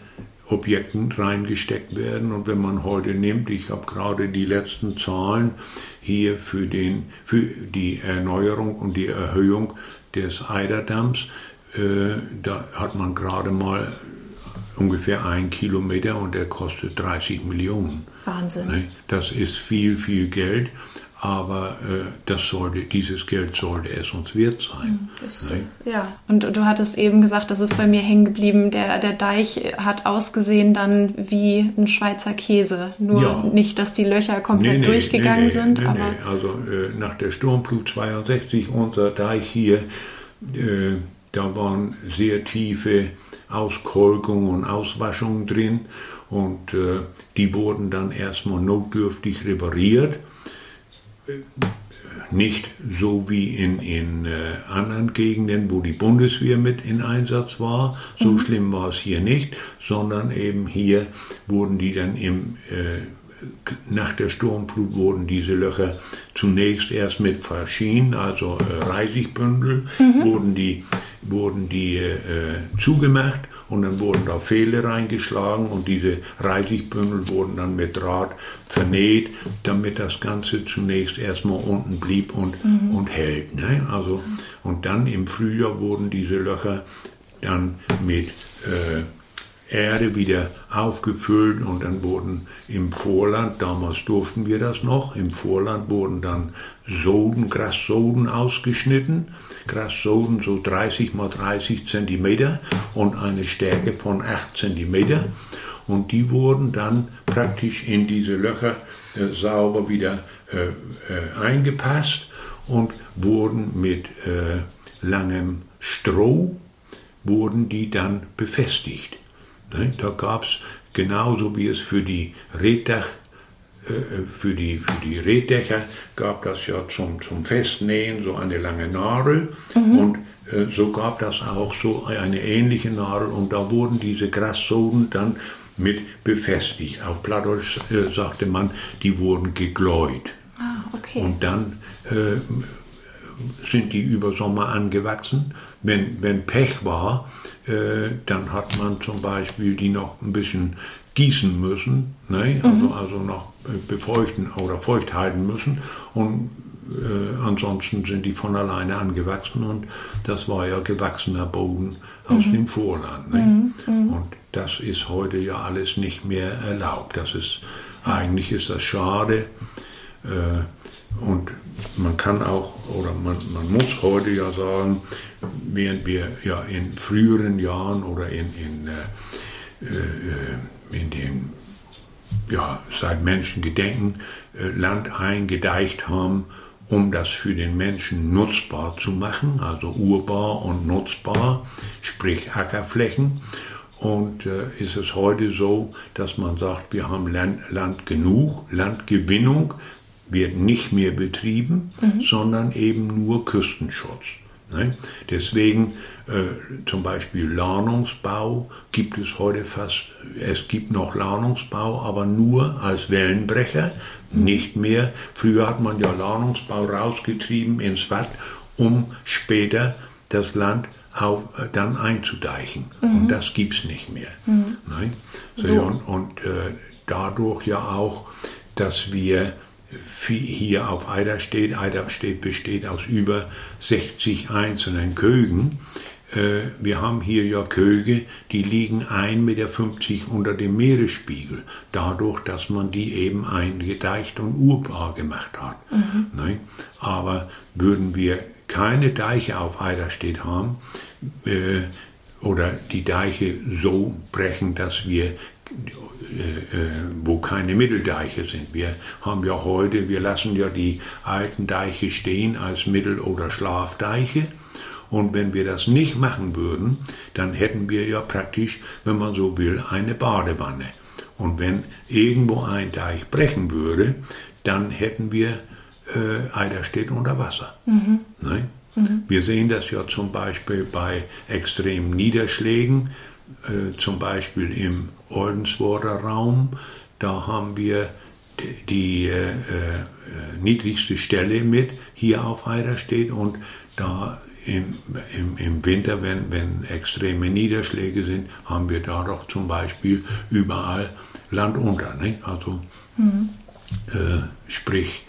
Objekten reingesteckt werden. Und wenn man heute nimmt, ich habe gerade die letzten Zahlen hier für, den, für die Erneuerung und die Erhöhung des Eiderdamms, äh, da hat man gerade mal ungefähr ein Kilometer und der kostet 30 Millionen. Wahnsinn. Ne? Das ist viel, viel Geld aber äh, das sollte, dieses Geld sollte es uns wert sein. Das, ja, und du hattest eben gesagt, das ist bei mir hängen geblieben, der, der Deich hat ausgesehen dann wie ein Schweizer Käse. Nur ja. nicht, dass die Löcher komplett nee, nee, durchgegangen nee, sind. aber Also äh, nach der Sturmflut 62, unser Deich hier, äh, da waren sehr tiefe Auskolkungen und Auswaschungen drin und äh, die wurden dann erstmal notdürftig repariert nicht so wie in, in äh, anderen Gegenden, wo die Bundeswehr mit in Einsatz war. So mhm. schlimm war es hier nicht, sondern eben hier wurden die dann im, äh, nach der Sturmflut wurden diese Löcher zunächst erst mit Faschin, also äh, Reisigbündel, mhm. wurden die, wurden die äh, zugemacht und dann wurden da Pfähle reingeschlagen und diese Reisigbündel wurden dann mit Draht vernäht, damit das Ganze zunächst erstmal unten blieb und, mhm. und hält. Ne? Also, und dann im Frühjahr wurden diese Löcher dann mit äh, Erde wieder aufgefüllt und dann wurden im Vorland, damals durften wir das noch, im Vorland wurden dann Soden, Grassoden ausgeschnitten. Grassoden so 30 mal 30 Zentimeter und eine Stärke von 8 Zentimeter. Und die wurden dann praktisch in diese Löcher äh, sauber wieder äh, äh, eingepasst und wurden mit äh, langem Stroh, wurden die dann befestigt. Ne? Da gab es genauso wie es für die Reddach, für die, für die Reddächer gab das ja zum, zum Festnähen so eine lange Nadel mhm. und äh, so gab das auch so eine ähnliche Nadel und da wurden diese Grassoden dann mit befestigt. Auf Plattdeutsch äh, sagte man, die wurden gegläut. Ah, okay. Und dann äh, sind die über Sommer angewachsen. Wenn, wenn Pech war, äh, dann hat man zum Beispiel die noch ein bisschen gießen müssen, ne? also, mhm. also noch befeuchten oder feucht halten müssen. Und äh, ansonsten sind die von alleine angewachsen und das war ja gewachsener Boden aus mhm. dem Vorland. Ne? Mhm. mhm. Und das ist heute ja alles nicht mehr erlaubt. Das ist, eigentlich ist das schade. Äh, und man kann auch, oder man, man muss heute ja sagen, während wir ja in früheren Jahren oder in, in, äh, äh in dem, ja, seit Menschen gedenken, äh, Land eingedeicht haben, um das für den Menschen nutzbar zu machen, also urbar und nutzbar, sprich Ackerflächen. Und äh, ist es heute so, dass man sagt, wir haben Land, Land genug, Landgewinnung wird nicht mehr betrieben, mhm. sondern eben nur Küstenschutz. Ne? Deswegen zum Beispiel Lahnungsbau gibt es heute fast, es gibt noch Lahnungsbau, aber nur als Wellenbrecher, nicht mehr. Früher hat man ja Lahnungsbau rausgetrieben ins Watt, um später das Land auf, äh, dann einzudeichen. Mhm. Und das gibt es nicht mehr. Mhm. Nein? So. Und, und äh, dadurch ja auch, dass wir hier auf Eiderstedt, Eiderstedt besteht aus über 60 einzelnen Kögen, äh, wir haben hier ja Köge, die liegen 1,50 Meter unter dem Meeresspiegel, dadurch, dass man die eben eingedeicht und urbar gemacht hat. Mhm. Ne? Aber würden wir keine Deiche auf Eiderstedt haben, äh, oder die Deiche so brechen, dass wir äh, äh, wo keine Mitteldeiche sind. Wir haben ja heute, wir lassen ja die alten Deiche stehen als Mittel- oder Schlafdeiche und wenn wir das nicht machen würden, dann hätten wir ja praktisch, wenn man so will, eine Badewanne. Und wenn irgendwo ein Deich brechen würde, dann hätten wir äh, Eiderstedt unter Wasser. Mhm. Mhm. Wir sehen das ja zum Beispiel bei extremen Niederschlägen, äh, zum Beispiel im Oldensworder Raum. Da haben wir die, die äh, äh, niedrigste Stelle mit hier auf Eiderstedt und da im, im, im Winter, wenn, wenn extreme Niederschläge sind, haben wir da doch zum Beispiel überall Land unter. Ne? Also mhm. äh, sprich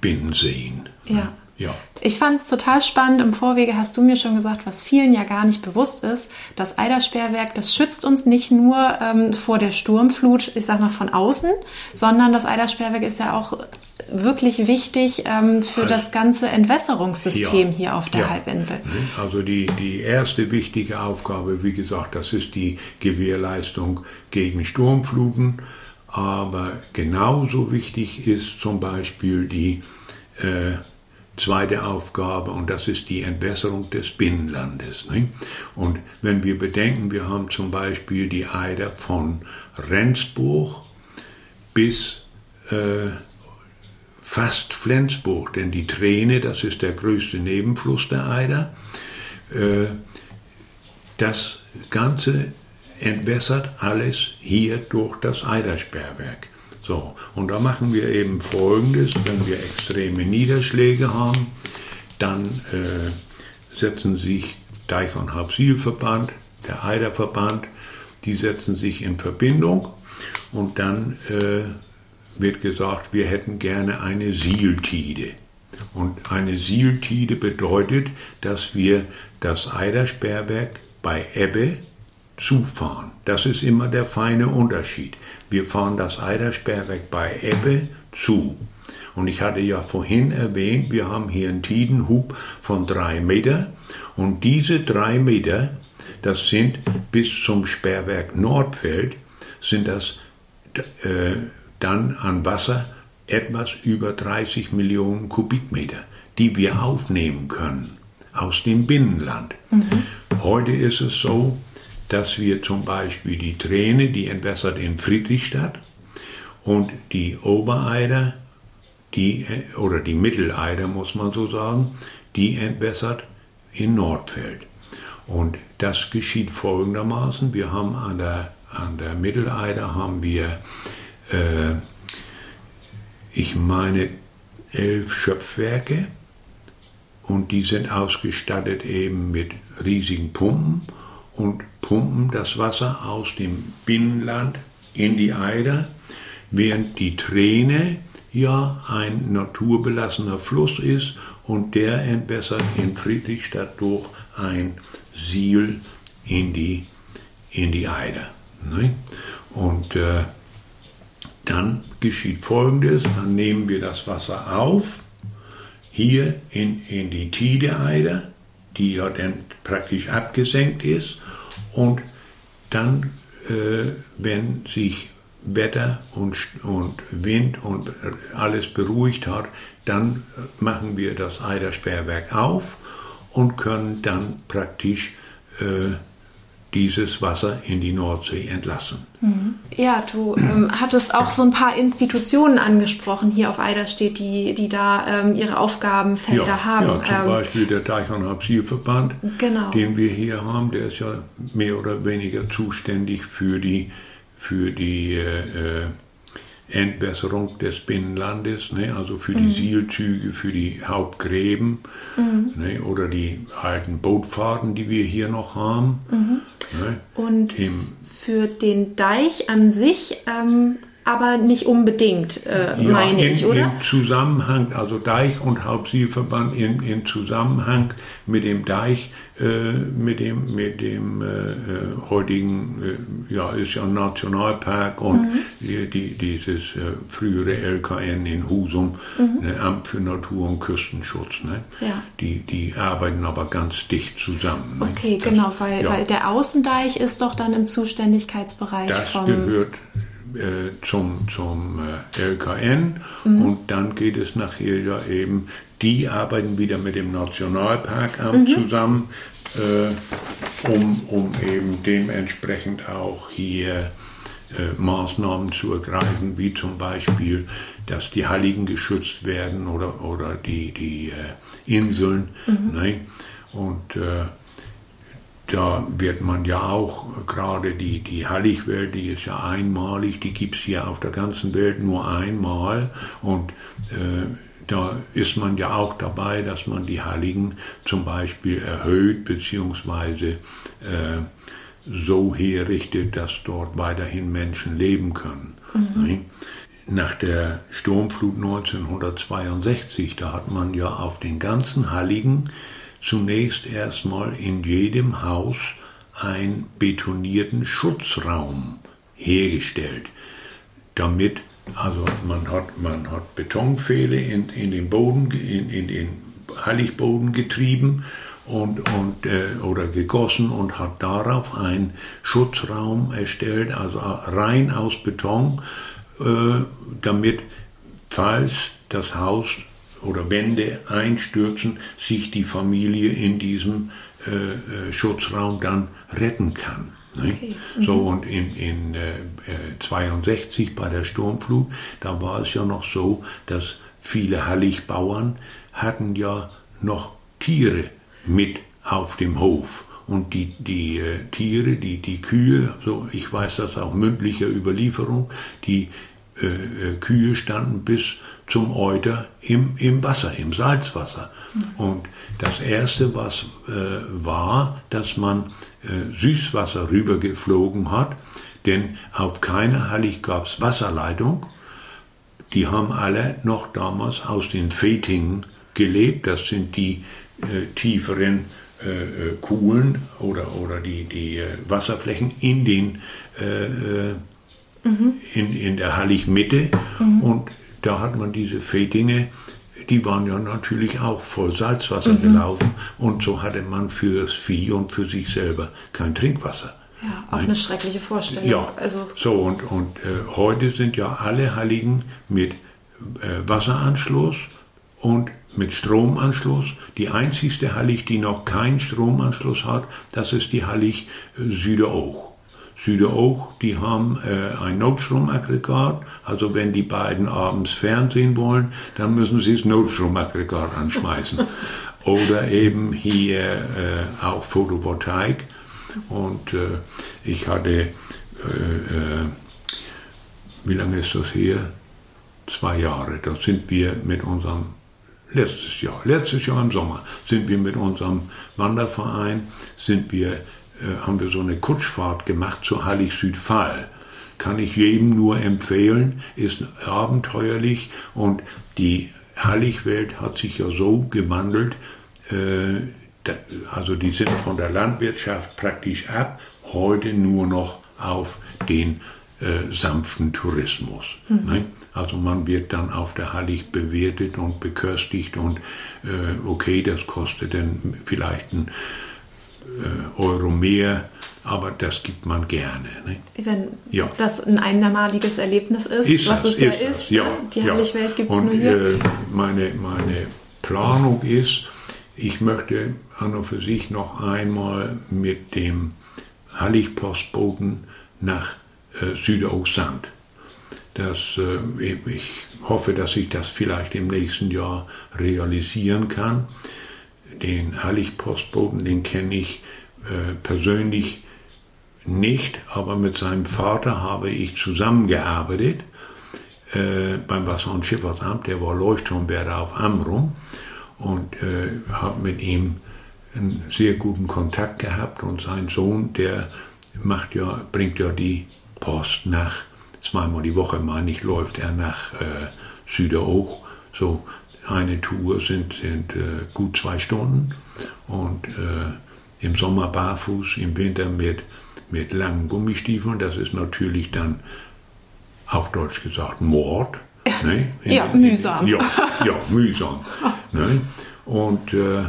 Binnenseen. Ja. Ja. Ich fand es total spannend. Im Vorwege hast du mir schon gesagt, was vielen ja gar nicht bewusst ist. Das Eidersperrwerk, das schützt uns nicht nur ähm, vor der Sturmflut, ich sag mal von außen, sondern das Eidersperrwerk ist ja auch wirklich wichtig ähm, für das ganze Entwässerungssystem ja, hier auf der ja. Halbinsel. Also die, die erste wichtige Aufgabe, wie gesagt, das ist die Gewährleistung gegen Sturmfluten. Aber genauso wichtig ist zum Beispiel die äh, zweite Aufgabe und das ist die Entwässerung des Binnenlandes. Nicht? Und wenn wir bedenken, wir haben zum Beispiel die Eider von Rendsburg bis äh, fast Flensburg, denn die Träne, das ist der größte Nebenfluss der Eider, äh, das Ganze entwässert alles hier durch das Eidersperrwerk. So, und da machen wir eben Folgendes, wenn wir extreme Niederschläge haben, dann äh, setzen sich Deich- und Hauptzielverband, der Eiderverband, die setzen sich in Verbindung und dann äh, wird gesagt, wir hätten gerne eine Sieltide. Und eine Sieltide bedeutet, dass wir das Eidersperrwerk bei Ebbe zufahren. Das ist immer der feine Unterschied. Wir fahren das Eidersperrwerk bei Ebbe zu. Und ich hatte ja vorhin erwähnt, wir haben hier einen Tidenhub von drei Meter. Und diese drei Meter, das sind bis zum Sperrwerk Nordfeld, sind das äh, dann an Wasser etwas über 30 Millionen Kubikmeter, die wir aufnehmen können aus dem Binnenland. Mhm. Heute ist es so, dass wir zum Beispiel die Träne, die entwässert in Friedrichstadt und die Obereider, die, oder die Mitteleider muss man so sagen, die entwässert in Nordfeld. Und das geschieht folgendermaßen. Wir haben an der, an der Mitteleider haben wir, äh, ich meine, elf Schöpfwerke und die sind ausgestattet eben mit riesigen Pumpen und pumpen das Wasser aus dem Binnenland in die Eider, während die Träne ja ein naturbelassener Fluss ist und der entwässert in Friedrichstadt durch ein Siel in die, in die Eider. Ne? Und äh, dann geschieht Folgendes, dann nehmen wir das Wasser auf, hier in, in die Tide-Eider, die ja dann praktisch abgesenkt ist, und dann, äh, wenn sich Wetter und, und Wind und alles beruhigt hat, dann machen wir das Eidersperrwerk auf und können dann praktisch äh, dieses Wasser in die Nordsee entlassen. Ja, du ähm, hattest auch so ein paar Institutionen angesprochen hier auf Eiderstedt, die, die da ähm, ihre Aufgabenfelder ja, haben. Ja, zum ähm, Beispiel der Deich- und Halbsierverband, Genau. den wir hier haben, der ist ja mehr oder weniger zuständig für die, für die äh, äh, Entwässerung des Binnenlandes, ne? also für Mhm. die Sielzüge, für die Hauptgräben ne? oder die alten Bootfahrten, die wir hier noch haben. Ne? Mhm. Und Im, für den Deich an sich, ähm, aber nicht unbedingt, äh, ja, meine in, ich, oder? Im Zusammenhang, also Deich- und Hauptsielverband in, in Zusammenhang mit dem Deich, äh, mit dem, mit dem äh, äh, heutigen, äh, ja, ist ja ein Nationalpark und Mhm. die, die, dieses äh, frühere LKN in Husum, ne, Amt für Natur- und Küstenschutz. Ne? Mhm. Ja. Die, die arbeiten aber ganz dicht zusammen. Ne? Okay, Das- genau, weil, ja. weil der Außendeich ist doch dann im Zuständigkeitsbereich Das vom. gehört äh, zum, zum äh, LKN Mhm. und dann geht es nachher ja eben, die arbeiten wieder mit dem Nationalparkamt Mhm. zusammen, äh, um, um eben dementsprechend auch hier äh, Maßnahmen zu ergreifen, wie zum Beispiel, dass die Halligen geschützt werden oder, oder die, die äh, Inseln. Ne? Und äh, da wird man ja auch, gerade die, die Halligwelt, die ist ja einmalig, die gibt es ja auf der ganzen Welt nur einmal. Und äh, da ist man ja auch dabei, dass man die Halligen zum Beispiel erhöht, beziehungsweise äh, so herrichtet, dass dort weiterhin Menschen leben können. Ne? Nach der Sturmflut 1962, da hat man ja auf den ganzen Halligen zunächst erstmal in jedem Haus einen betonierten Schutzraum hergestellt, damit, also man hat, man hat Betonpfähle in, in den Boden, in, in den Halligboden getrieben und, und, äh, oder gegossen und hat darauf einen Schutzraum erstellt, also rein aus Beton, äh, damit, falls das Haus oder Wände einstürzen, sich die Familie in diesem äh, äh, Schutzraum dann retten kann. Ne? Okay. So und in, in äh, äh, 62 bei der Sturmflut, da war es ja noch so, dass viele Halligbauern hatten ja noch Tiere mit auf dem Hof. Und die, die äh, Tiere, die, die Kühe, so ich weiß das auch mündlicher Überlieferung, die äh, äh, Kühe standen bis zum Euter im, im Wasser, im Salzwasser. Und das Erste, was äh, war, dass man äh, Süßwasser rübergeflogen hat, denn auf keiner Hallig gab es Wasserleitung. Die haben alle noch damals aus den Fetingen gelebt. Das sind die äh, tieferen äh, äh, Kuhlen oder, oder die, die äh, Wasserflächen in den äh, in, in der Halligmitte und da hat man diese Fetinge, die waren ja natürlich auch voll Salzwasser gelaufen und so hatte man für das Vieh und für sich selber kein Trinkwasser. ja, auch eine schreckliche Vorstellung. Ja, Also, so und, und äh, heute sind ja alle Halligen mit äh, Wasseranschluss und mit Stromanschluss. Die einzigste Hallig, die noch keinen Stromanschluss hat, das ist die Hallig äh, Süderoog. Süderoog, die haben äh, ein Notstromaggregat, also wenn die beiden abends Fernsehen wollen, dann müssen sie das Notstromaggregat anschmeißen. *laughs* Oder eben hier äh, auch Photovoltaik. Und äh, ich hatte, äh, äh, wie lange ist das her? Zwei Jahre. Da sind wir mit unserem, letztes Jahr, letztes Jahr im Sommer, sind wir mit unserem Wanderverein, sind wir, haben wir so eine Kutschfahrt gemacht zur Hallig Südfall. Kann ich jedem nur empfehlen, ist abenteuerlich und die Halligwelt hat sich ja so gewandelt, äh, also die sind von der Landwirtschaft praktisch ab, heute nur noch auf den äh, sanften Tourismus. Ne? Also man wird dann auf der Hallig bewertet und beköstigt und äh, okay, das kostet dann vielleicht ein äh, Euro mehr, aber das gibt man gerne. Ne? wenn Ja. das ein einmaliges Erlebnis ist, Ist was das, es ja ist ja, ne? Die ja. Heiligwelt gibt es nur hier. Äh, meine, meine Planung ist, ich möchte an und für sich noch einmal mit dem Hallig-Postboten nach äh, Südostsand. Das, äh, ich hoffe, dass ich das vielleicht im nächsten Jahr realisieren kann. Den Hallig-Postboten, den kenne ich äh, persönlich nicht, aber mit seinem Vater habe ich zusammengearbeitet äh, beim Wasser- und Schifffahrtsamt. Der war Leuchtturmwärter auf Amrum und äh, habe mit ihm einen sehr guten Kontakt gehabt und sein Sohn, der macht ja, bringt ja die Post nach, zweimal die Woche, meine ich, läuft er nach äh, Süderoch. So eine Tour sind, sind äh, gut zwei Stunden und äh, im Sommer barfuß, im Winter mit, mit langen Gummistiefeln. Das ist natürlich dann, auf Deutsch gesagt, Mord. *laughs* Ne? In, ja, mühsam. In, ja, ja, mühsam. *laughs* ne? Und äh,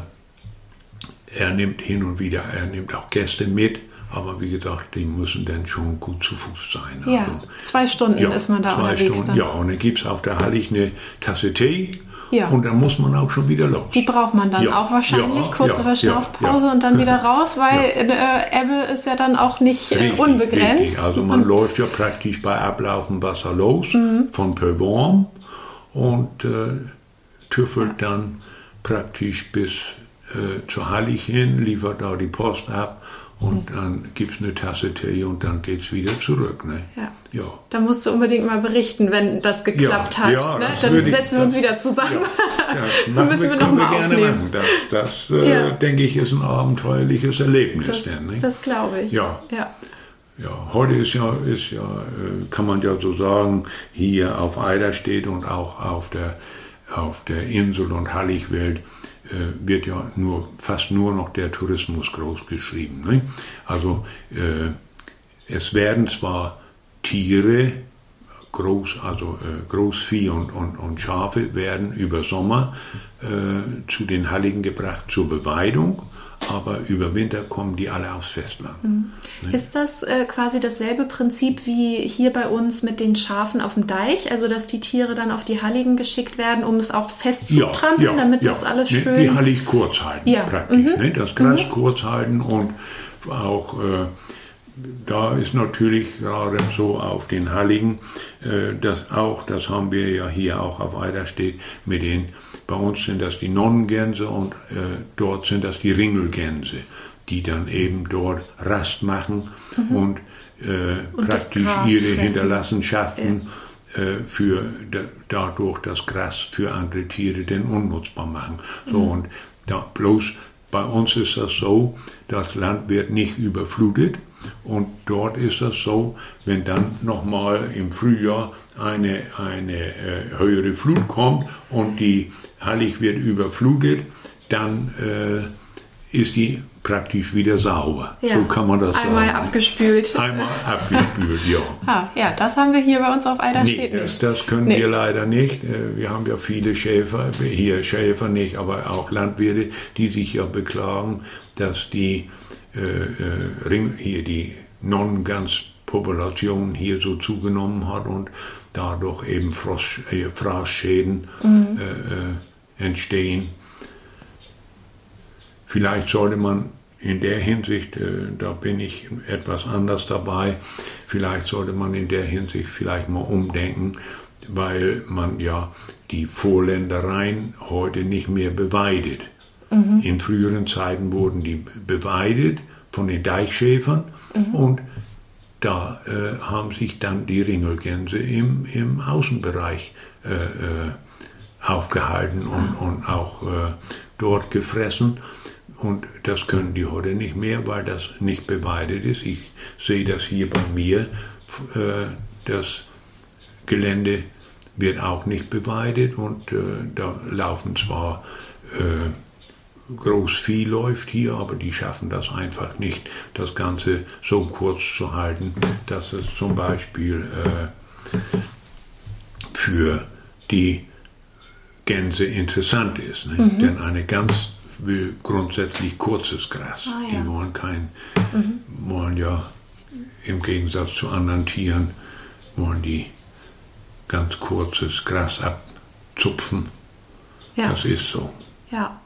er nimmt hin und wieder, er nimmt auch Gäste mit, aber wie gesagt, die müssen dann schon gut zu Fuß sein. Ja, also, zwei Stunden ja, ist man da zwei unterwegs Stunden, dann. Ja, und dann gibt es auf der Hallig eine Tasse Tee. Ja. Und dann muss man auch schon wieder los. Die braucht man dann ja. auch wahrscheinlich, ja, kurze Verschnaufpause und dann wieder *laughs* raus, weil äh, Ebbe ist ja dann auch nicht äh, richtig, unbegrenzt. Richtig. Also man und läuft ja praktisch bei ablaufendem Wasser los, mhm. von Pövorm und äh, tüffelt dann praktisch bis äh, zur Hallig hin, liefert da die Post ab und dann gibt es eine Tasse Tee und dann geht es wieder zurück. Ne? Ja. ja. Da musst du unbedingt mal berichten, wenn das geklappt ja, hat. Ja, ne? Dann ich, setzen wir uns wieder zusammen. Ja, *laughs* das müssen wir, wir noch mal gerne aufnehmen. Das, das äh, denke ich, ist ein abenteuerliches Erlebnis. Das, denn, ne? das glaube ich. Ja. ja. Ja, heute ist ja, ist ja, äh, kann man ja so sagen, hier auf Eiderstedt und auch auf der, auf der Insel und Halligwelt äh, wird ja nur, fast nur noch der Tourismus groß geschrieben. Ne? Also äh, es werden zwar Tiere, groß, also äh, Großvieh und, und, und Schafe werden über Sommer äh, zu den Halligen gebracht zur Beweidung aber über Winter kommen die alle aufs Festland. Mhm. Ne? Ist das äh, quasi dasselbe Prinzip wie hier bei uns mit den Schafen auf dem Deich, also dass die Tiere dann auf die Halligen geschickt werden, um es auch festzutrampeln, ja, ja, damit ja. das alles ne, schön... Die Hallig kurz halten ja. praktisch, mhm. ne? das Gras mhm. kurz halten und auch... Äh, da ist natürlich gerade so auf den Halligen, äh, das auch, das haben wir ja hier auch auf Eiderstedt mit den bei uns sind das die Nonnengänse und äh, dort sind das die Ringelgänse, die dann eben dort Rast machen mhm. und, äh, und, praktisch ihre. Hinterlassenschaften ja. äh, für da, dadurch das Gras für andere Tiere denn unnutzbar machen. So mhm. und da bloß bei uns ist das so, das Land wird nicht überflutet und dort ist das so, wenn dann nochmal im Frühjahr eine, eine äh, höhere Flut kommt und die Hallig wird überflutet, dann äh, ist die praktisch wieder sauber. Ja. So kann man das Einmal sagen. abgespült. Einmal abgespült, ja. *laughs* ah, ja, das haben wir hier bei uns auf Eiderstedt nee, nicht. Das, das können nee. wir leider nicht. Äh, wir haben ja viele Schäfer, hier Schäfer nicht, aber auch Landwirte, die sich ja beklagen, dass die äh, äh, hier die Non-Gans-Population hier so zugenommen hat und dadurch eben Frosch, äh, Fraßschäden mhm. äh, äh, entstehen. Vielleicht sollte man in der Hinsicht, äh, da bin ich etwas anders dabei, vielleicht sollte man in der Hinsicht vielleicht mal umdenken, weil man ja die Vorländereien heute nicht mehr beweidet. Mhm. In früheren Zeiten wurden die beweidet von den Deichschäfern mhm. und da äh, haben sich dann die Ringelgänse im, im Außenbereich äh, äh, aufgehalten und, ah. und auch äh, dort gefressen. Und das können die heute nicht mehr, weil das nicht beweidet ist. Ich sehe das hier bei mir. Äh, das Gelände wird auch nicht beweidet und äh, da laufen zwar Großvieh läuft hier, aber die schaffen das einfach nicht, das Ganze so kurz zu halten, dass es zum Beispiel äh, für die Gänse interessant ist. Ne? Mhm. Denn eine Gans will grundsätzlich kurzes Gras. Ah, ja. Die wollen kein, mhm. wollen ja im Gegensatz zu anderen Tieren, wollen die ganz kurzes Gras abzupfen. Ja. Das ist so. Ja.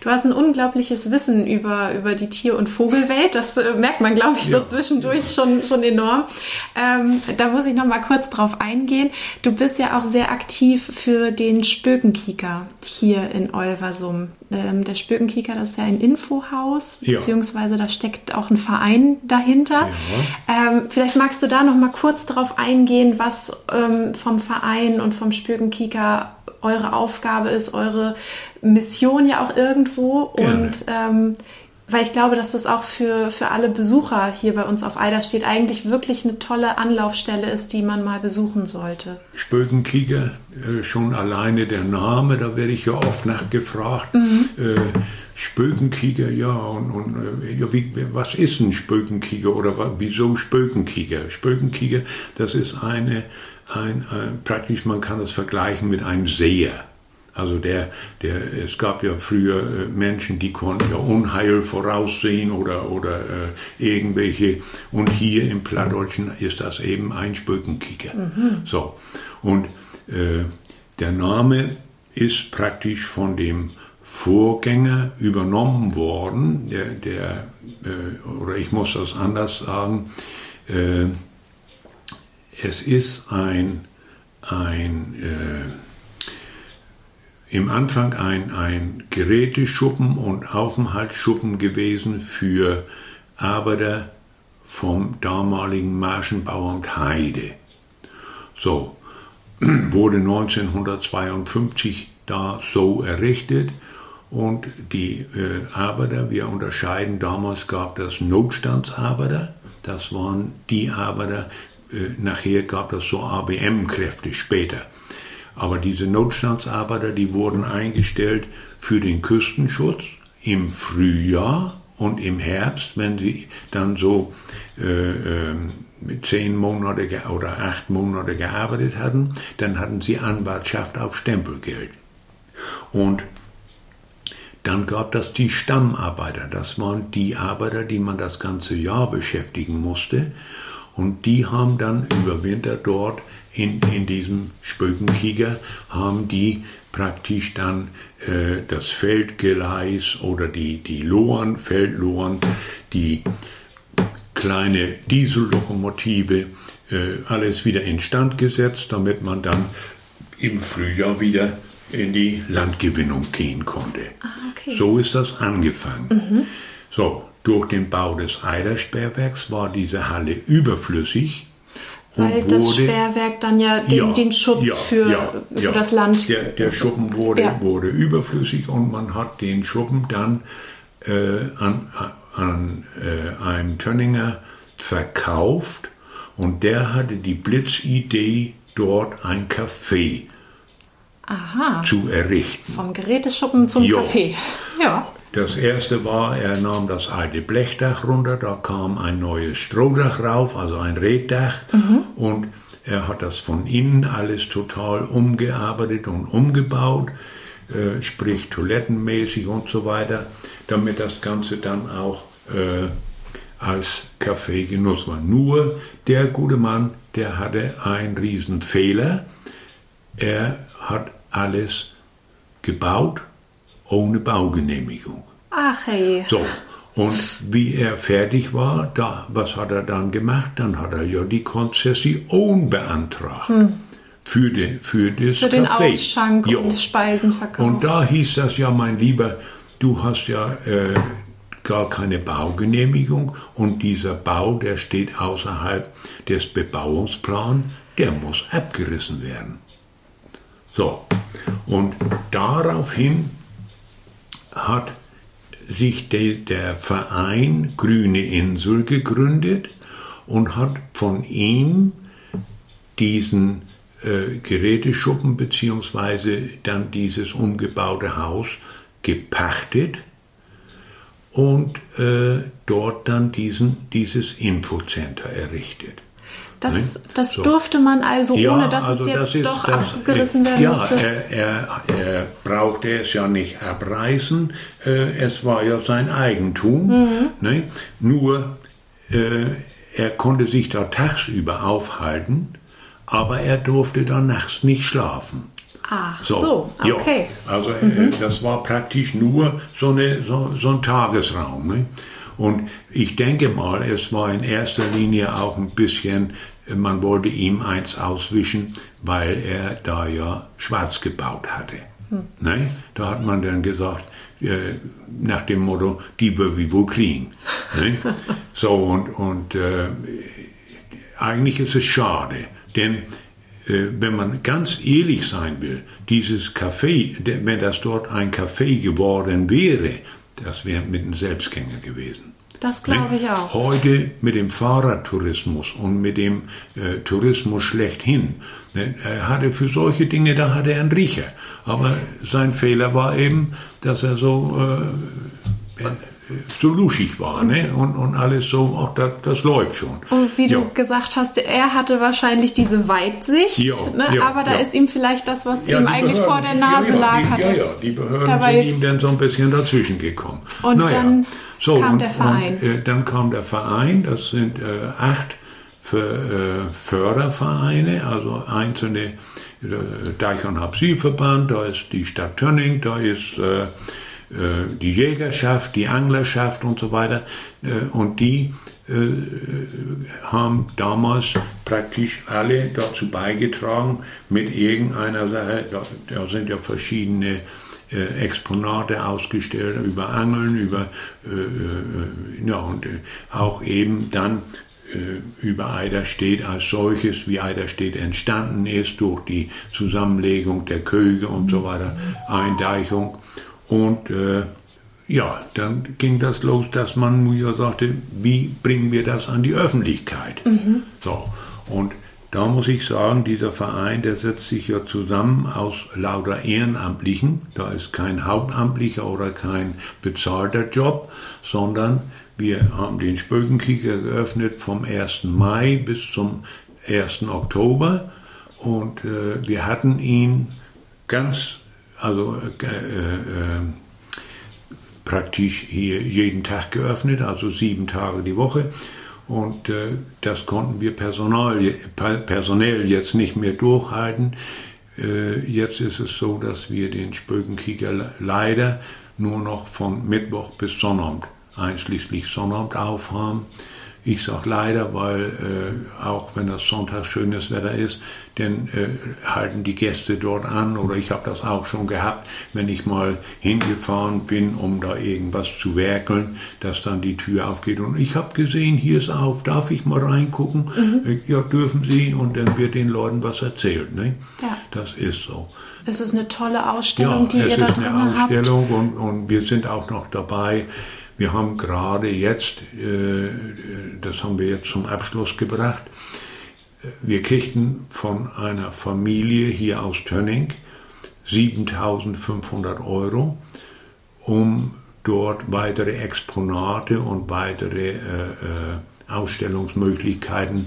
Du hast ein unglaubliches Wissen über, über die Tier- und Vogelwelt. Das äh, merkt man, glaube ich, so ja, zwischendurch ja. schon, schon enorm. Ähm, da muss ich noch mal kurz drauf eingehen. Du bist ja auch sehr aktiv für den Spökenkieker hier in Olversum. Ähm, der Spökenkieker, das ist ja ein Infohaus, ja. beziehungsweise da steckt auch ein Verein dahinter. Ähm, vielleicht magst du da noch mal kurz drauf eingehen, was ähm, vom Verein und vom Spökenkieker eure Aufgabe ist, eure Mission ja auch irgendwo. Gerne. Und ähm, weil ich glaube, dass das auch für, für alle Besucher hier bei uns auf Eider steht, eigentlich wirklich eine tolle Anlaufstelle ist, die man mal besuchen sollte. Spökenkieger, äh, schon alleine der Name, da werde ich ja oft nachgefragt. Mhm. Äh, Spökenkieger, ja, und, und äh, ja, wie, was ist ein Spökenkieger oder wieso Spökenkieger? Spökenkieger, das ist eine, ein, ein, praktisch, man kann das vergleichen mit einem Seher. Also der, der, es gab ja früher äh, Menschen, die konnten ja Unheil voraussehen oder, oder äh, irgendwelche. Und hier im Plattdeutschen ist das eben ein Spökenkicker. Mhm. So. Und äh, der Name ist praktisch von dem Vorgänger übernommen worden. Der, der äh, oder ich muss das anders sagen. Äh, es ist ein, ein äh, im Anfang ein, ein Geräteschuppen und Aufenthaltsschuppen gewesen für Arbeiter vom damaligen Marschenbauamt Heide. So, *clears throat* wurde 1952 da so errichtet und die äh, Arbeiter, wir unterscheiden, damals gab es Notstandsarbeiter, das waren die Arbeiter, äh, nachher gab es so ABM-Kräfte später. Aber diese Notstandsarbeiter, die wurden eingestellt für den Küstenschutz im Frühjahr und im Herbst, wenn sie dann so äh, äh, zehn Monate oder acht Monate gearbeitet hatten, dann hatten sie Anwartschaft auf Stempelgeld. Und dann gab es die Stammarbeiter. Das waren die Arbeiter, die man das ganze Jahr beschäftigen musste. Und die haben dann über Winter dort in, in diesem Spökenkieger haben die praktisch dann äh, das Feldgeleis oder die, die Lohren, Feldlohren, die kleine Diesellokomotive, äh, alles wieder instand gesetzt, damit man dann im Frühjahr wieder in die Landgewinnung gehen konnte. Ah, okay. So ist das angefangen. Mhm. So, durch den Bau des Eidersperrwerks war diese Halle überflüssig weil wurde, das Sperrwerk dann ja den, ja, den Schutz ja, für, ja, für das Land. Der, der Schuppen wurde, wurde überflüssig und man hat den Schuppen dann äh, an, an äh, einem Tönninger verkauft und der hatte die Blitzidee, dort ein Café Aha. zu errichten. Vom Geräteschuppen zum Café. Ja. Das erste war, er nahm das alte Blechdach runter, da kam ein neues Strohdach rauf, also ein Reddach. Mhm. Und er hat das von innen alles total umgearbeitet und umgebaut, äh, sprich toilettenmäßig und so weiter, damit das Ganze dann auch äh, als Café genutzt war. Nur der gute Mann, der hatte einen riesen Fehler. Er hat alles gebaut ohne Baugenehmigung. Ach hey. So, und wie er fertig war, da, was hat er dann gemacht? Dann hat er ja die Konzession beantragt. Hm. Für, den, für das Für den Café. Ausschank jo. und Speisenverkauf. Und da hieß das ja, mein Lieber, du hast ja äh, gar keine Baugenehmigung und dieser Bau, der steht außerhalb des Bebauungsplans, der muss abgerissen werden. So, und daraufhin hat sich de, der Verein Grüne Insel gegründet und hat von ihm diesen äh, Geräteschuppen bzw. dann dieses umgebaute Haus gepachtet und äh, dort dann diesen, dieses Infocenter errichtet. Das, das so. durfte man also, ja, ohne dass also es jetzt das ist, doch das, abgerissen werden ja, musste? Ja, er, er, er, brauchte es ja nicht abreißen. Äh, es war ja sein Eigentum. Mhm. Ne? Nur, äh, er konnte sich da tagsüber aufhalten, aber er durfte da nachts nicht schlafen. Ach so, so okay. Ja, also äh, mhm. das war praktisch nur so, eine, so, so ein Tagesraum. Ne? Und ich denke mal, es war in erster Linie auch ein bisschen, man wollte ihm eins auswischen, weil er da ja schwarz gebaut hatte. Hm. Ne? Da hat man dann gesagt, äh, nach dem Motto, die wir wie wohl kriegen. Ne? so, und, und äh, eigentlich ist es schade, denn äh, wenn man ganz ehrlich sein will, dieses Café, wenn das dort ein Café geworden wäre, das wäre mit einem Selbstgänger gewesen. Das glaube ich auch. Heute mit dem Fahrradtourismus und mit dem äh, Tourismus schlechthin. Ne, er hatte für solche Dinge, da hatte er einen Riecher. Aber sein Fehler war eben, dass er so äh, so luschig war ne? und, und alles so, ach, das, das läuft schon. Und wie ja. du gesagt hast, er hatte wahrscheinlich diese Weitsicht, ja, ne? ja, aber da ist ihm vielleicht das, was ihm eigentlich Behörden, vor der Nase lag, die, hat ja, ja, die Behörden dabei sind ihm dann so ein bisschen dazwischen gekommen. Und naja. dann so, kam und, der Verein. Und, äh, dann kam der Verein, das sind äh, acht für, äh, Fördervereine, also einzelne äh, Deich- und Habsilverband, da ist die Stadt Tönning, da ist äh, die Jägerschaft, die Anglerschaft und so weiter. Äh, und die äh, haben damals praktisch alle dazu beigetragen, mit irgendeiner Sache, da, da sind ja verschiedene Exponate ausgestellt über Angeln, über ja und auch eben dann über Eiderstedt als solches, wie Eiderstedt entstanden ist durch die Zusammenlegung der Köge und so weiter, Eindeichung. Und äh, ja, dann ging das los, dass man ja sagte, wie bringen wir das an die Öffentlichkeit? Mhm. So, und da muss ich sagen, dieser Verein, der setzt sich ja zusammen aus lauter Ehrenamtlichen. Da ist kein Hauptamtlicher oder kein bezahlter Job, sondern wir haben den Spökenkicker geöffnet vom 1. Mai bis zum 1. Oktober und äh, wir hatten ihn ganz also äh, äh, praktisch hier jeden Tag geöffnet, also sieben Tage die Woche. Und äh, das konnten wir personal, personell jetzt nicht mehr durchhalten. Äh, jetzt ist es so, dass wir den Spökenkieger leider nur noch von Mittwoch bis Sonnabend, einschließlich Sonnabend aufhaben. Ich sage leider, weil äh, auch wenn das Sonntag schönes Wetter ist, dann äh, halten die Gäste dort an oder ich habe das auch schon gehabt, wenn ich mal hingefahren bin, um da irgendwas zu werkeln, dass dann die Tür aufgeht und ich habe gesehen, hier ist auf, darf ich mal reingucken? Mhm. Äh, ja, dürfen Sie und dann wird den Leuten was erzählt. Ne? Ja. Das ist so. Es ist eine tolle Ausstellung, ja, die ihr da drin habt. Es ist eine Ausstellung und, und wir sind auch noch dabei, wir haben gerade jetzt, äh, das haben wir jetzt zum Abschluss gebracht, wir kriegten von einer Familie hier aus Tönning 7500 Euro, um dort weitere Exponate und weitere äh, äh Ausstellungsmöglichkeiten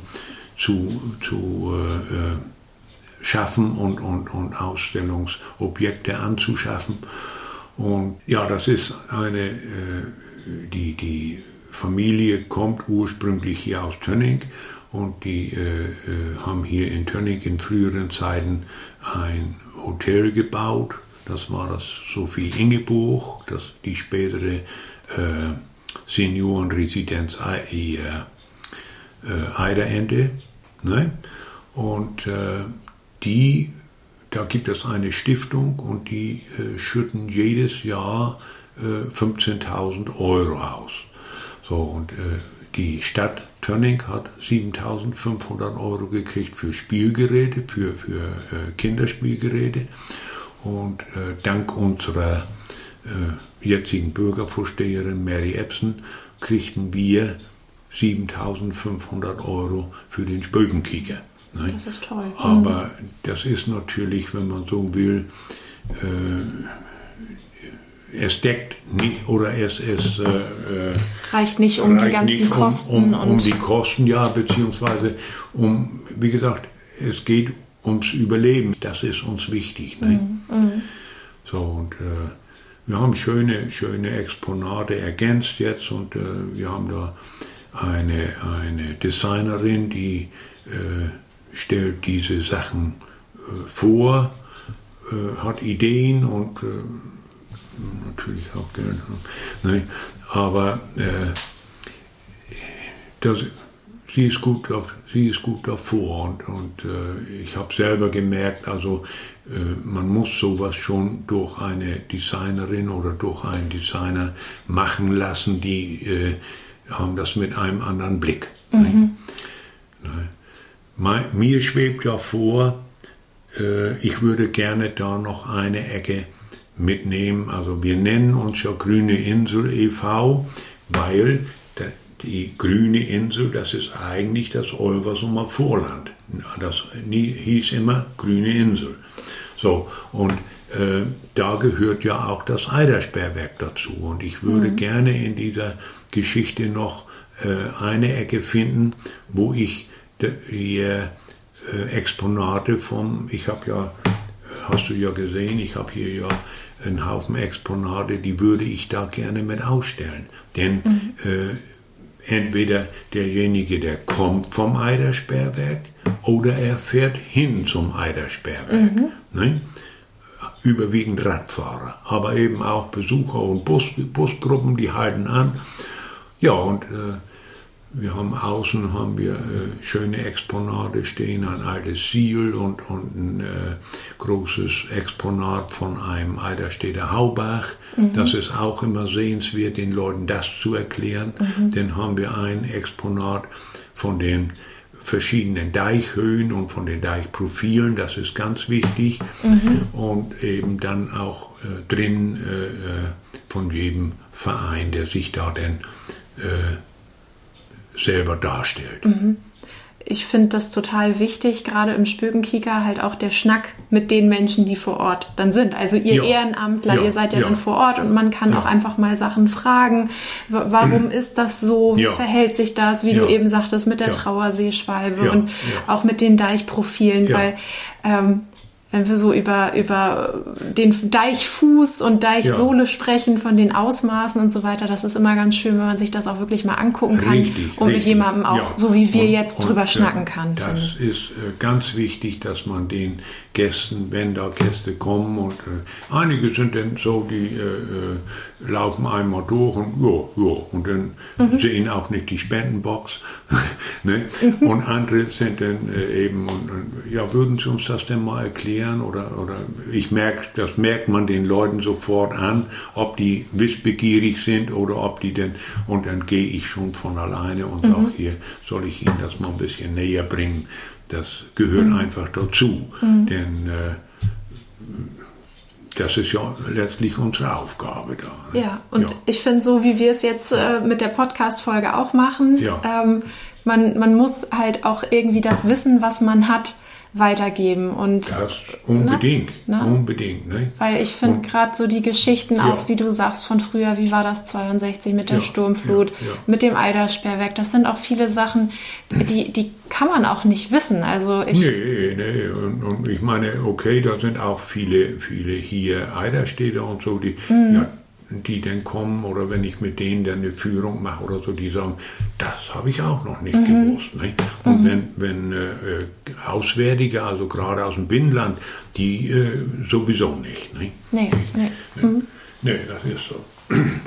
zu, zu äh, schaffen und, und, und Ausstellungsobjekte anzuschaffen. Und ja, das ist eine äh, die, die Familie kommt ursprünglich hier aus Tönning und die äh, äh, haben hier in Tönning in früheren Zeiten ein Hotel gebaut. Das war das Sophie Ingeburg, das die spätere äh, Seniorenresidenz äh, äh, Eiderende. Ne? Und äh, die, da gibt es eine Stiftung und die äh, schütten jedes Jahr 15.000 äh, Euro aus. So, und äh, die Stadt Tönning hat 7.500 Euro gekriegt für Spielgeräte, für, für äh, Kinderspielgeräte. Und äh, dank unserer äh, jetzigen Bürgervorsteherin Mary Epson kriegten wir 7.500 Euro für den Spökenkicker. Ne? Das ist toll. Aber mhm. das ist natürlich, wenn man so will, es deckt nicht oder es, es äh, äh reicht nicht um reicht die ganzen Kosten. Um, um, um die Kosten, ja, beziehungsweise um, wie gesagt, es geht ums Überleben. Das ist uns wichtig. Ne? Mhm. mhm. So, und äh, wir haben schöne, schöne Exponate ergänzt jetzt und äh, wir haben da eine, eine Designerin, die äh, stellt diese Sachen äh, vor äh, hat Ideen und äh, natürlich auch gern. Ne? Aber äh, das, sie, ist gut auf, sie ist gut davor und, und äh, ich habe selber gemerkt, also äh, man muss sowas schon durch eine Designerin oder durch einen Designer machen lassen, die äh, haben das mit einem anderen Blick. Mhm. Ne? Mir schwebt ja vor, äh, ich würde gerne da noch eine Ecke mitnehmen. Also wir nennen uns ja Grüne Insel e.V., weil die Grüne Insel, das ist eigentlich das Olversumer Vorland. Das hieß immer Grüne Insel. So, und äh, da gehört ja auch das Eidersperrwerk dazu. Und ich würde mhm. gerne in dieser Geschichte noch äh, eine Ecke finden, wo ich die äh, Exponate vom, ich habe ja, hast du ja gesehen, ich habe hier ja einen Haufen Exponate, die würde ich da gerne mit ausstellen. Denn mhm. äh, entweder derjenige, der kommt vom Eidersperrwerk oder er fährt hin zum Eidersperrwerk. Mhm. Ne? Überwiegend Radfahrer, aber eben auch Besucher und Bus, Busgruppen, die halten an. Ja, und äh, wir haben außen haben wir äh, schöne Exponate stehen, ein altes Siegel und, und ein äh, großes Exponat von einem Eiderstädter Haubach. Mhm. Das ist auch immer sehenswert, den Leuten das zu erklären. Mhm. Dann haben wir ein Exponat von den verschiedenen Deichhöhen und von den Deichprofilen, das ist ganz wichtig. Mhm. Und eben dann auch äh, drin äh, äh, von jedem Verein, der sich da denn äh, selber darstellt. Mhm. Ich finde das total wichtig, gerade im Spökenkika halt auch der Schnack mit den Menschen, die vor Ort dann sind. Also ihr ja. Ehrenamtler, ja. ihr seid ja, ja, dann vor Ort und man kann auch einfach mal Sachen fragen. Warum ist das so? Wie verhält sich das? Wie du eben sagtest, mit der Trauerseeschwalbe und auch mit den Deichprofilen, weil ähm, wenn wir so über, über den Deichfuß und Deichsohle ja. sprechen, von den Ausmaßen und so weiter, das ist immer ganz schön, wenn man sich das auch wirklich mal angucken kann richtig, und richtig. mit jemandem auch, ja. so wie wir und, jetzt drüber und, schnacken kann. Das ist äh, ganz wichtig, dass man den Gästen, wenn da Gäste kommen und äh, einige sind dann so, die äh, äh laufen einmal durch und ja, ja, und dann mhm. sehen auch nicht die Spendenbox. *laughs* ne? Und andere sind dann äh, eben, und, und, ja, würden Sie uns das denn mal erklären? Oder, oder ich merke, das merkt man den Leuten sofort an, ob die wissbegierig sind oder ob die denn, und dann gehe ich schon von alleine und mhm. sage, hier soll ich Ihnen das mal ein bisschen näher bringen das gehört mhm. einfach dazu. Mhm. Denn äh, das ist ja letztlich unsere Aufgabe da. Ne? Ja, und ja. ich finde, so wie wir es jetzt äh, mit der Podcast-Folge auch machen, ja. ähm, man, man muss halt auch irgendwie das Wissen, was man hat, weitergeben. Und, das unbedingt, na, na? unbedingt. Ne? Weil ich finde gerade so die Geschichten ja. auch, wie du sagst, von früher, wie war das 62 mit der ja, Sturmflut, ja, mit dem Eidersperrwerk, das sind auch viele Sachen, die, die kann man auch nicht wissen. Also ich nee, nee, und, und ich meine, okay, da sind auch viele, viele hier Eiderstädter und so, die, mhm. ja, die dann kommen oder wenn ich mit denen dann eine Führung mache oder so, die sagen, das habe ich auch noch nicht mhm. gewusst. Nicht? Und mhm. wenn, wenn äh, Auswärtige, also gerade aus dem Binnenland, die äh, sowieso nicht. nicht? Nee, nee. Nee, mhm. nee, das ist so.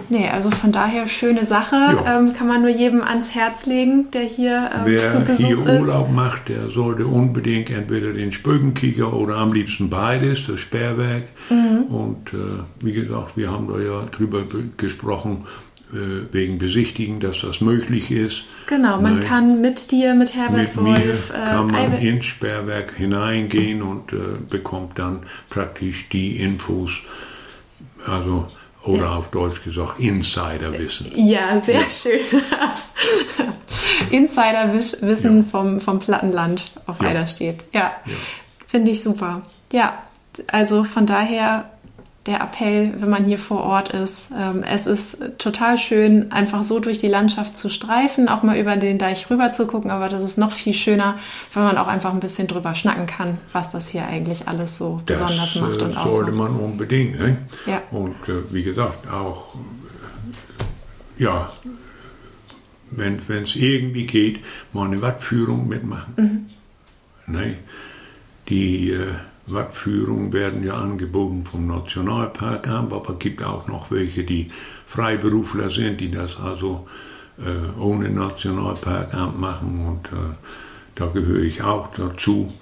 Nee, also von daher schöne Sache. Ähm, kann man nur jedem ans Herz legen, der hier ähm, Wer zu Besuch hier ist. Urlaub macht, der sollte unbedingt entweder den Spökenkicker oder am liebsten beides, das Sperrwerk. Mhm. Und äh, wie gesagt, wir haben da ja drüber gesprochen, äh, wegen Besichtigen, dass das möglich ist. Genau, man Nein, kann mit dir, mit Herbert mit Wolf, mir äh, kann man ins Sperrwerk hineingehen und äh, bekommt dann praktisch die Infos. Also oder ja. auf Deutsch gesagt Insiderwissen. Ja, sehr ja. schön. *laughs* Insiderwissen ja. vom, vom Plattenland auf ja. Eiderstedt. Ja, finde ich super. Ja, also von daher der Appell, wenn man hier vor Ort ist. Ähm, es ist total schön, einfach so durch die Landschaft zu streifen, auch mal über den Deich rüber zu gucken, aber das ist noch viel schöner, wenn man auch einfach ein bisschen drüber schnacken kann, was das hier eigentlich alles so das, besonders macht und ausmacht. Das sollte man unbedingt. Ne? Ja. Und äh, wie gesagt, auch, äh, ja, wenn es irgendwie geht, mal eine Wattführung mitmachen. Mhm. Ne? Die äh, Wattführungen werden ja angeboten vom Nationalparkamt, aber es gibt auch noch welche, die Freiberufler sind, die das also äh, ohne Nationalparkamt machen und äh, da gehöre ich auch dazu.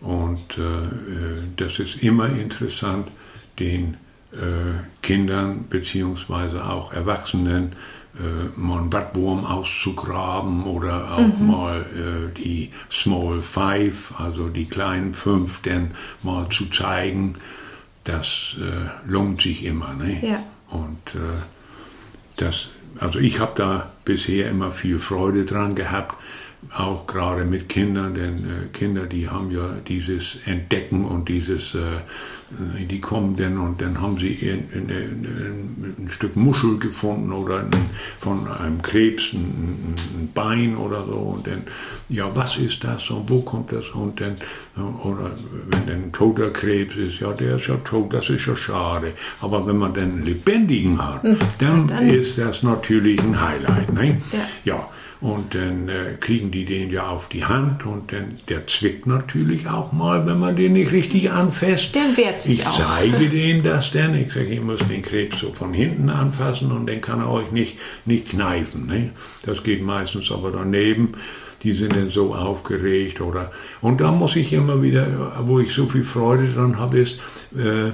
Und äh, äh das ist immer interessant, den äh, Kindern bzw. auch Erwachsenen äh, mal einen Wattwurm auszugraben oder auch mhm. mal äh, die Small Five, also die kleinen fünf, denn mal zu zeigen, das äh, lohnt sich immer. Ne? Ja. Und äh, das, also ich habe da bisher immer viel Freude dran gehabt, auch gerade mit Kindern, denn äh, Kinder, die haben ja dieses Entdecken und dieses, äh die kommen dann und dann haben sie ein, Stück Muschel gefunden oder von einem Krebs ein, Bein oder so und dann, ja, was ist das und wo kommt das und dann, äh, oder wenn ein toter Krebs ist, ja, der ist ja tot, das ist ja schade. Aber wenn man dann einen lebendigen hat, mhm. dann, dann ist das natürlich ein Highlight. Ne? Ja. ja. Und dann äh, kriegen die den ja auf die Hand und dann, der zwickt natürlich auch mal, wenn man den nicht richtig anfasst. Der wehrt sich ich auch. Ich zeige dem das dann. Ich sage, ihr müsst den Krebs so von hinten anfassen und dann kann er euch nicht, nicht kneifen. Ne? Das geht meistens aber daneben. Die sind dann so aufgeregt oder. Und da muss ich immer wieder, wo ich so viel Freude dran habe, ist, äh,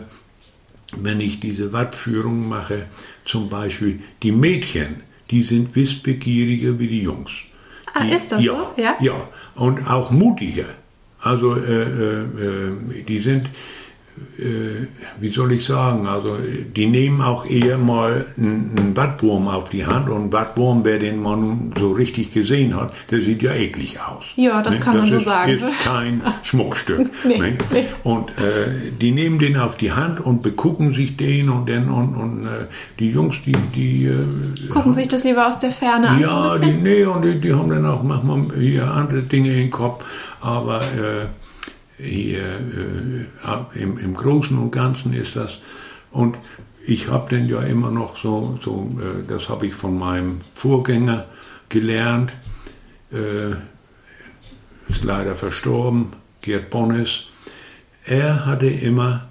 wenn ich diese Wattführung mache, zum Beispiel die Mädchen die sind wissbegieriger wie die Jungs. Ah, die, ist das ja, so? Ja. Ja, und auch mutiger. Also äh, äh, äh die sind wie soll ich sagen, also die nehmen auch eher mal einen, Wattwurm auf die Hand und ein Wattwurm, wer den man so richtig gesehen hat, der sieht ja eklig aus. Ja, das ne? kann man das so ist, sagen. ist kein *laughs* Schmuckstück. nee, ne? nee. Und äh, die nehmen den auf die Hand und begucken sich den und dann und, und äh, die Jungs, die, die äh, gucken sich das lieber aus der Ferne an. Ja, die, nee, und die, die haben dann auch manchmal hier andere Dinge im Kopf, aber äh, hier, äh, im, im Großen und Ganzen ist das. Und ich habe den ja immer noch so, so äh, das habe ich von meinem Vorgänger gelernt, äh, ist leider verstorben, Gerd Bonnes. Er hatte immer,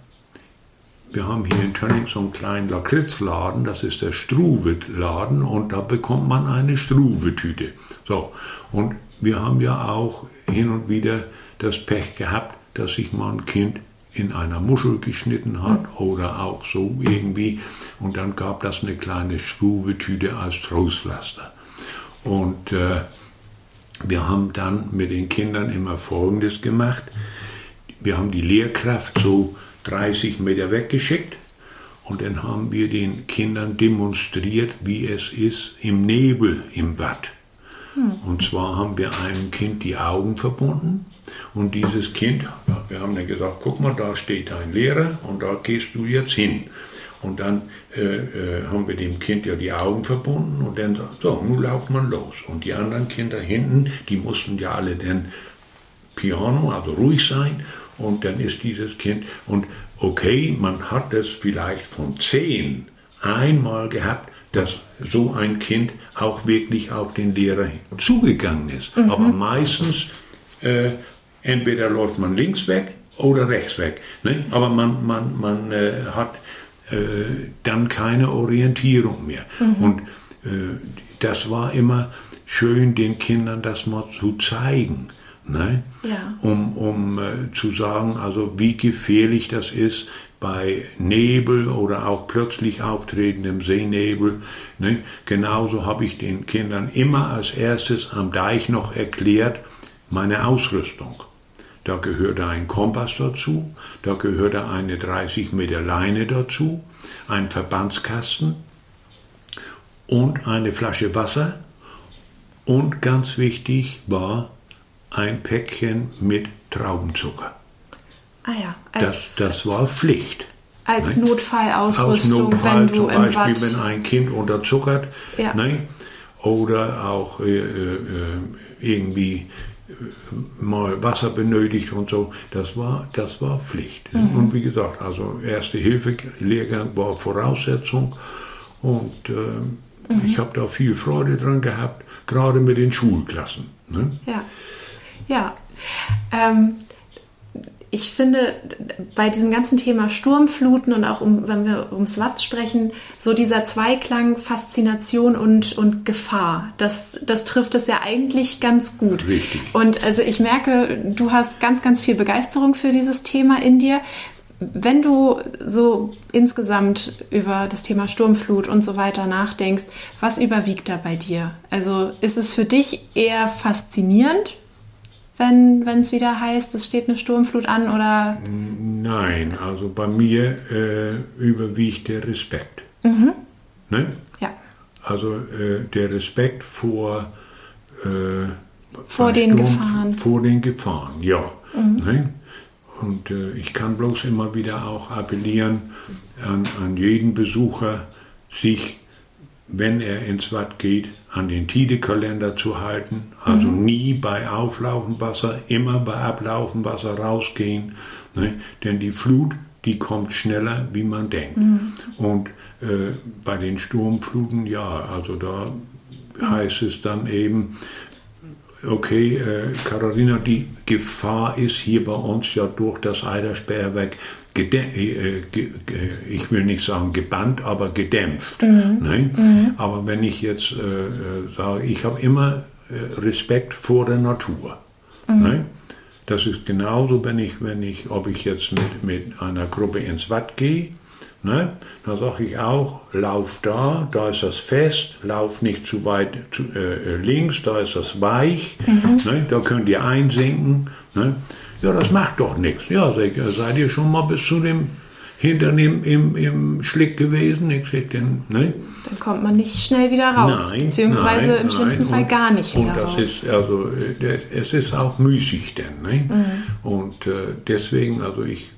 wir haben hier in Tönning so einen kleinen Lakritzladen, das ist der Struwet-Laden und da bekommt man eine Struwetüte. So, und wir haben ja auch hin und wieder das Pech gehabt, dass sich mal ein Kind in einer Muschel geschnitten hat mhm. oder auch so irgendwie. Und dann gab das eine kleine Schwubetüte als Trostpflaster. Und äh, wir haben dann mit den Kindern immer Folgendes gemacht. Wir haben die Lehrkraft so 30 Meter weggeschickt und dann haben wir den Kindern demonstriert, wie es ist im Nebel im Bad. Hm. Und zwar haben wir einem Kind die Augen verbunden und dieses Kind, wir haben dann gesagt, guck mal, da steht ein Lehrer und da gehst du jetzt hin. Und dann äh, äh, haben wir dem Kind ja die Augen verbunden und dann sagt, so, nun lauft man los. Und die anderen Kinder hinten, die mussten ja alle dann Piano, also ruhig sein. Und dann ist dieses Kind, und okay, man hat es vielleicht von zehn einmal gehabt, dass so ein Kind auch wirklich auf den Lehrer zugegangen ist. Mhm. Aber meistens, äh, entweder läuft man links weg oder rechts weg. Ne? Aber man, man, man äh, hat äh, dann keine Orientierung mehr. Mhm. Und äh, das war immer schön, den Kindern das mal zu zeigen. Ne? Ja. Um, um äh, zu sagen, also wie gefährlich das ist, bei Nebel oder auch plötzlich auftretendem Seenebel. Ne? Genauso habe ich den Kindern immer als erstes am Deich noch erklärt, meine Ausrüstung. Da gehörte ein Kompass dazu, da gehörte eine 30 Meter Leine dazu, ein Verbandskasten und eine Flasche Wasser und ganz wichtig war ein Päckchen mit Traubenzucker. Ah ja. Das, das war Pflicht. Als ne? Notfallausrüstung, Notfall, wenn du zum Beispiel, Watt wenn ein Kind unterzuckert, ja. ne? oder auch äh, äh, irgendwie äh, mal Wasser benötigt und so, das war, das war Pflicht. Mhm. Und wie gesagt, also erste Hilfe Lehrgang war Voraussetzung und äh, mhm. ich habe da viel Freude dran gehabt, gerade mit den Schulklassen. Ne? Ja, ja. Ähm, ich finde, bei diesem ganzen Thema Sturmfluten und auch um, wenn wir ums Watt sprechen, so dieser Zweiklang Faszination und, und Gefahr, das, das trifft es ja eigentlich ganz gut. Richtig. Und also ich merke, du hast ganz, ganz viel Begeisterung für dieses Thema in dir. Wenn du so insgesamt über das Thema Sturmflut und so weiter nachdenkst, was überwiegt da bei dir? Also ist es für dich eher faszinierend, wenn es wieder heißt, es steht eine Sturmflut an oder? Nein, also bei mir äh, überwiegt der Respekt. Mhm. Ne? Ja. Also äh, der Respekt vor, äh, vor den Sturm, Gefahren. Vor den Gefahren, ja. Mhm. Ne? Und äh, ich kann bloß immer wieder auch appellieren an, an jeden Besucher, sich wenn er ins Watt geht, an den Tidekalender zu halten. Also mhm. nie bei auflaufendem Wasser, immer bei ablaufendem Wasser rausgehen. Ne? Denn die Flut, die kommt schneller, wie man denkt. Mhm. Und äh, bei den Sturmfluten, ja, also da heißt es dann eben, okay, äh, Carolina, die Gefahr ist hier bei uns ja durch das Eidersperrwerk ich will nicht sagen gebannt, aber gedämpft. Mhm. Ne? Mhm. Aber wenn ich jetzt äh, äh sage, ich habe immer äh, Respekt vor der Natur. Mhm. Ne? Das ist genauso, wenn ich, wenn ich, ob ich jetzt mit, mit einer Gruppe ins Watt gehe, ne? da sage ich auch, lauf da, da ist das fest, lauf nicht zu weit zu, äh, links, da ist das weich, mhm. ne? da könnt ihr einsinken. Ne? Ja, das macht doch nichts. Ja, seid ihr schon mal bis zu dem hinter dem im, im Schlick gewesen? Ich sag denn, ne? Dann kommt man nicht schnell wieder raus, nein, beziehungsweise nein, im schlimmsten nein. Fall gar nicht wieder und das raus. Ist also, äh, es ist auch müßig denn. Ne? Mhm. Und äh, deswegen, also ich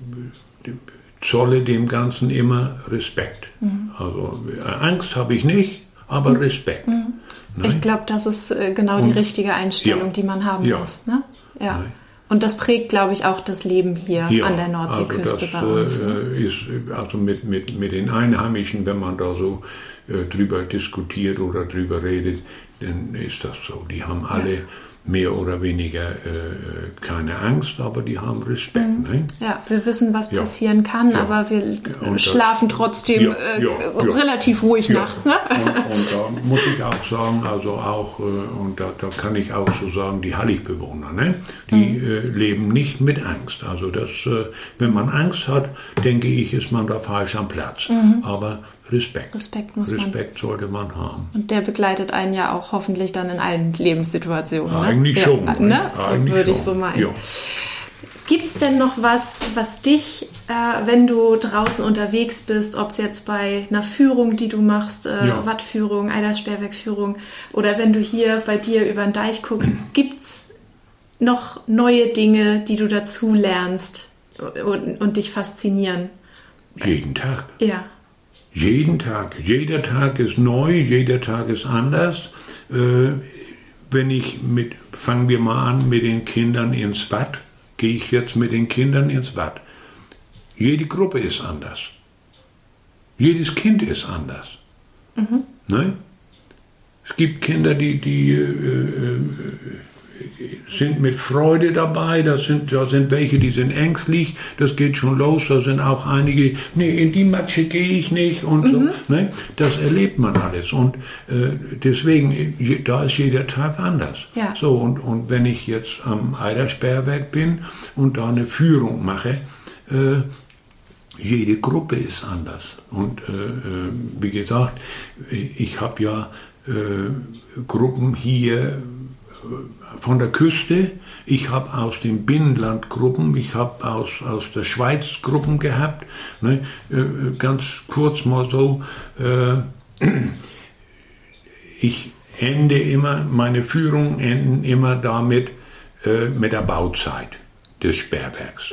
zolle dem Ganzen immer Respekt. Mhm. Also Angst habe ich nicht, aber mhm. Respekt. Mhm. Ne? Ich glaube, das ist äh, genau und, die richtige Einstellung, ja, die man haben ja, muss. Ne? Ja. Und das prägt, glaube ich, auch das Leben hier ja, an der Nordseeküste also bei uns. Ne? Äh, ist, also mit, mit, mit den Einheimischen, wenn man da so äh, drüber diskutiert oder drüber redet, dann ist das so. Die haben alle ja mehr oder weniger äh, keine Angst, aber die haben Respekt. Mhm. Ne? Ja, wir wissen, was ja. passieren kann, ja. aber wir und schlafen das, trotzdem äh, relativ ruhig nachts. Ne? Und, und, da muss ich auch sagen, also auch, äh, und da, da, kann ich auch so sagen, die Halligbewohner, ne? die mhm. Äh, leben nicht mit Angst. Also das, äh, wenn man Angst hat, denke ich, ist man da falsch am Platz. Mhm. Aber Respekt. Respekt muss Respekt man. sollte man haben. Und der begleitet einen ja auch hoffentlich dann in allen Lebenssituationen. Ne? Eigentlich ja, schon. Ne? Eigentlich Würde ich schon. so meinen. Ja. Gibt es denn noch was, was dich, äh, wenn du draußen unterwegs bist, ob es jetzt bei einer Führung, die du machst, äh, Ja. Wattführung, Eidersperrwerkführung, oder wenn du hier bei dir über den Deich guckst, *clears throat* gibt es noch neue Dinge, die du dazu lernst und, und dich faszinieren? Jeden Tag. Ja. Jeden Tag. Jeder Tag ist neu, jeder Tag ist anders. Äh, wenn ich mit, fangen wir mal an mit den Kindern ins Watt, gehe ich jetzt mit den Kindern ins Watt. Jede Gruppe ist anders. Jedes Kind ist anders. Mhm. Ne? Es gibt Kinder, die, die äh, äh, sind mit Freude dabei, da sind, da sind welche, die sind ängstlich, das geht schon los, da sind auch einige, nee, in die Matsche gehe ich nicht und Mhm. so. Ne? Das erlebt man alles und äh, deswegen, da ist jeder Tag anders. Ja. So, und, und wenn ich jetzt am Eidersperrwerk bin und da eine Führung mache, äh, jede Gruppe ist anders. Und äh, äh, wie gesagt, ich habe ja äh, Gruppen hier äh, von der Küste, ich habe aus dem Binnenland Gruppen, ich habe aus, aus der Schweiz Gruppen gehabt. Ne? Äh, ganz kurz mal so, äh, ich ende immer, meine Führungen enden immer damit, äh, mit der Bauzeit des Sperrwerks.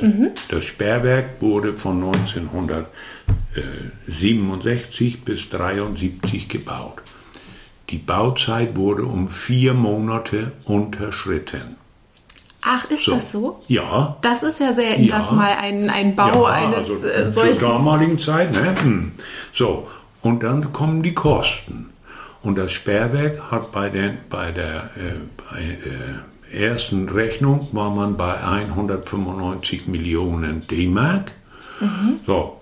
Das Sperrwerk wurde von 1967 bis 1973 gebaut. Die Bauzeit wurde um vier Monate unterschritten. Ach, ist So. das so? Ja, Das ist ja selten, Ja. dass mal ein, ein Bau ja, eines also äh, zur solchen. damaligen Zeit. Ne? Hm. So, und dann kommen die Kosten. Und das Sperrwerk hat bei, den, bei der, äh, bei, äh, ersten Rechnung war man bei 195 Millionen D-Mark. Mhm. So,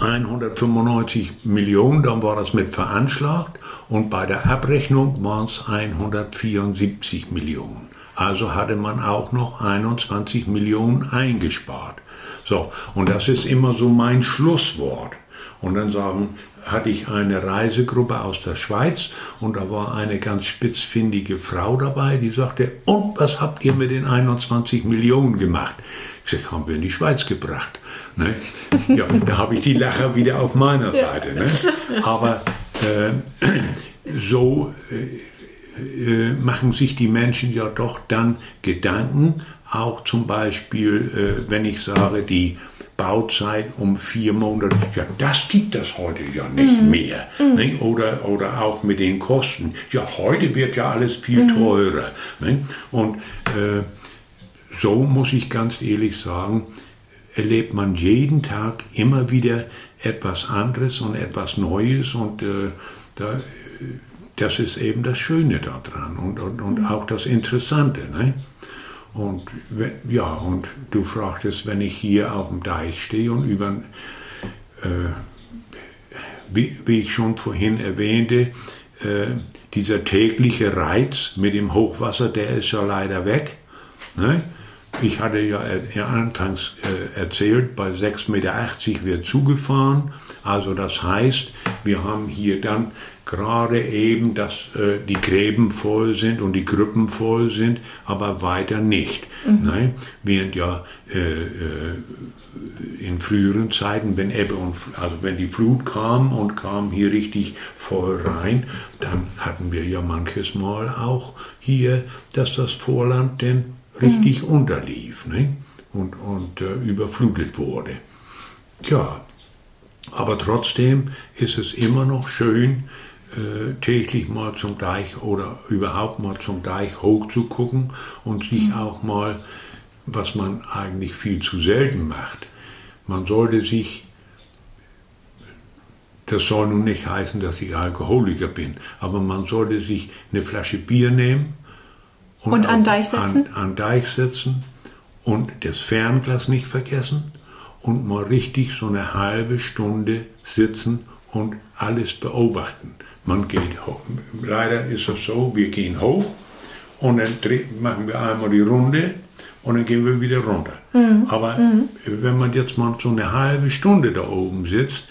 195 Millionen, dann war das mit veranschlagt und bei der Abrechnung waren es 174 Millionen. Also hatte man auch noch 21 Millionen eingespart. So, und das ist immer so mein Schlusswort. Und dann sagen, hatte ich eine Reisegruppe aus der Schweiz und da war eine ganz spitzfindige Frau dabei, die sagte, und was habt ihr mit den 21 Millionen gemacht? Ich sage, haben wir in die Schweiz gebracht. Ne? Ja, da habe ich die Lacher wieder auf meiner Seite. Ne? Aber so äh, äh, machen sich die Menschen ja doch dann Gedanken, auch zum Beispiel, äh, wenn ich sage, die Bauzeit um vier Monate. Ja, das gibt es heute ja nicht mhm. mehr. Mhm. Ne? Oder, oder auch mit den Kosten. Ja, heute wird ja alles viel mhm. teurer. Ne? Und äh, so muss ich ganz ehrlich sagen, erlebt man jeden Tag immer wieder etwas anderes und etwas Neues und äh, da, das ist eben das Schöne daran und, und, und mhm. auch das Interessante. Ne? Und ja, und du fragtest, wenn ich hier auf dem Deich stehe und über, äh, wie, wie, ich schon vorhin erwähnte, äh, dieser tägliche Reiz mit dem Hochwasser, der ist ja leider weg. Ne? Ich hatte ja anfangs äh, erzählt, bei 6,80 Meter wird zugefahren. Also das heißt, wir haben hier dann gerade eben, dass äh, die Gräben voll sind und die Krüppen voll sind, aber weiter nicht. Mhm. Nein? Während ja äh, äh, in früheren Zeiten, wenn Ebbe und also wenn die Flut kam und kam hier richtig voll rein, dann hatten wir ja manches Mal auch hier, dass das Vorland denn richtig mhm. unterlief ne? und, und äh, überflutet wurde. Ja, aber trotzdem ist es immer noch schön, äh, täglich mal zum Deich oder überhaupt mal zum Deich hoch zu gucken und sich mhm. auch mal, was man eigentlich viel zu selten macht, man sollte sich, das soll nun nicht heißen, dass ich Alkoholiker bin, aber man sollte sich eine Flasche Bier nehmen und, und an Deich setzen? An, an Deich setzen und das Fernglas nicht vergessen und mal richtig so eine halbe Stunde sitzen und alles beobachten. Man geht hoch. Leider ist es so, wir gehen hoch und dann machen wir einmal die Runde und dann gehen wir wieder runter. Mhm. Aber mhm. wenn man jetzt mal so eine halbe Stunde da oben sitzt,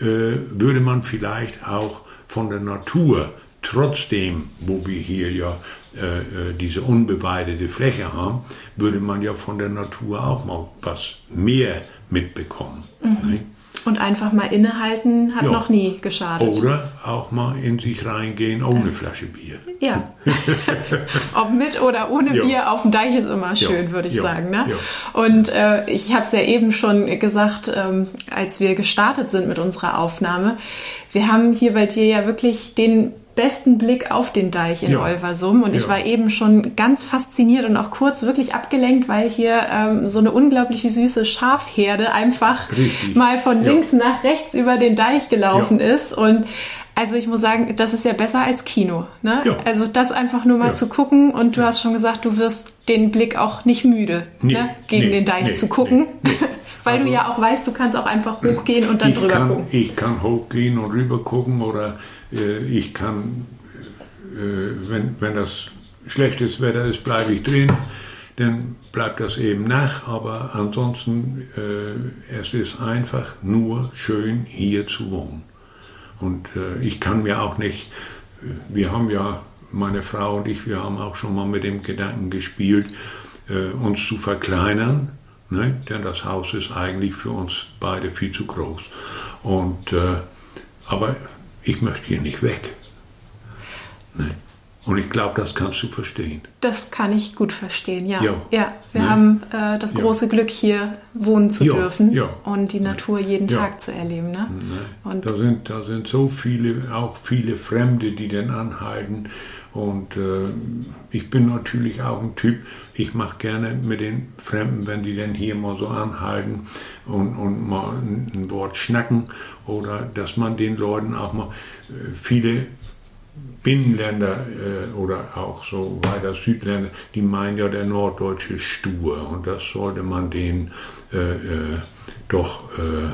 äh, würde man vielleicht auch von der Natur, trotzdem, wo wir hier ja äh, äh, diese unbeweidete Fläche haben, würde man ja von der Natur auch mal was mehr mitbekommen. Mhm. Und einfach mal innehalten hat ja. noch nie geschadet. Oder auch mal in sich reingehen ohne Flasche Bier. Ja. *laughs* Ob mit oder ohne ja. Bier auf dem Deich ist immer schön, ja. würde ich sagen. Ne? Und äh, ich habe es ja eben schon gesagt, ähm, als wir gestartet sind mit unserer Aufnahme. Wir haben hier bei dir ja wirklich den besten Blick auf den Deich in ja. Olversum und ja. ich war eben schon ganz fasziniert und auch kurz wirklich abgelenkt, weil hier ähm, so eine unglaubliche süße Schafherde einfach Richtig. mal von ja. links nach rechts über den Deich gelaufen ist und also ich muss sagen, das ist ja besser als Kino. Ne? Ja. Also das einfach nur mal ja. zu gucken und du ja. hast schon gesagt, du wirst den Blick auch nicht müde, nee, ne? gegen nee, den Deich nee, zu gucken. *laughs* Weil also, du ja auch weißt, du kannst auch einfach hochgehen und dann drüber kann, gucken. Ich kann hochgehen und rüber gucken oder ich kann, äh, wenn, wenn das schlechtes Wetter ist, bleibe ich drin, dann bleibt das eben nach. Aber ansonsten, äh, es ist einfach nur schön, hier zu wohnen. Und ich kann mir auch nicht, wir haben ja, meine Frau und ich, wir haben auch schon mal mit dem Gedanken gespielt, uns zu verkleinern. Ne? Denn das Haus ist eigentlich für uns beide viel zu groß. Und, äh, aber ich möchte hier nicht weg. Ne? Und ich glaube, das kannst du verstehen. Das kann ich gut verstehen, ja. Ja, ja wir ne? haben äh, das große ja. Glück, hier wohnen zu ja. dürfen und die Natur jeden Tag zu erleben. Ne? ne? Und da, sind, da sind so viele, auch viele Fremde, die dann anhalten. Und äh, ich bin natürlich auch ein Typ, ich mache gerne mit den Fremden, wenn die dann hier mal so anhalten und, und mal ein, ein Wort schnacken oder dass man den Leuten auch mal, äh, viele Binnenländer äh, oder auch so weiter Südländer, die meinen ja, der Norddeutsche ist stur und das sollte man denen äh, äh, doch äh,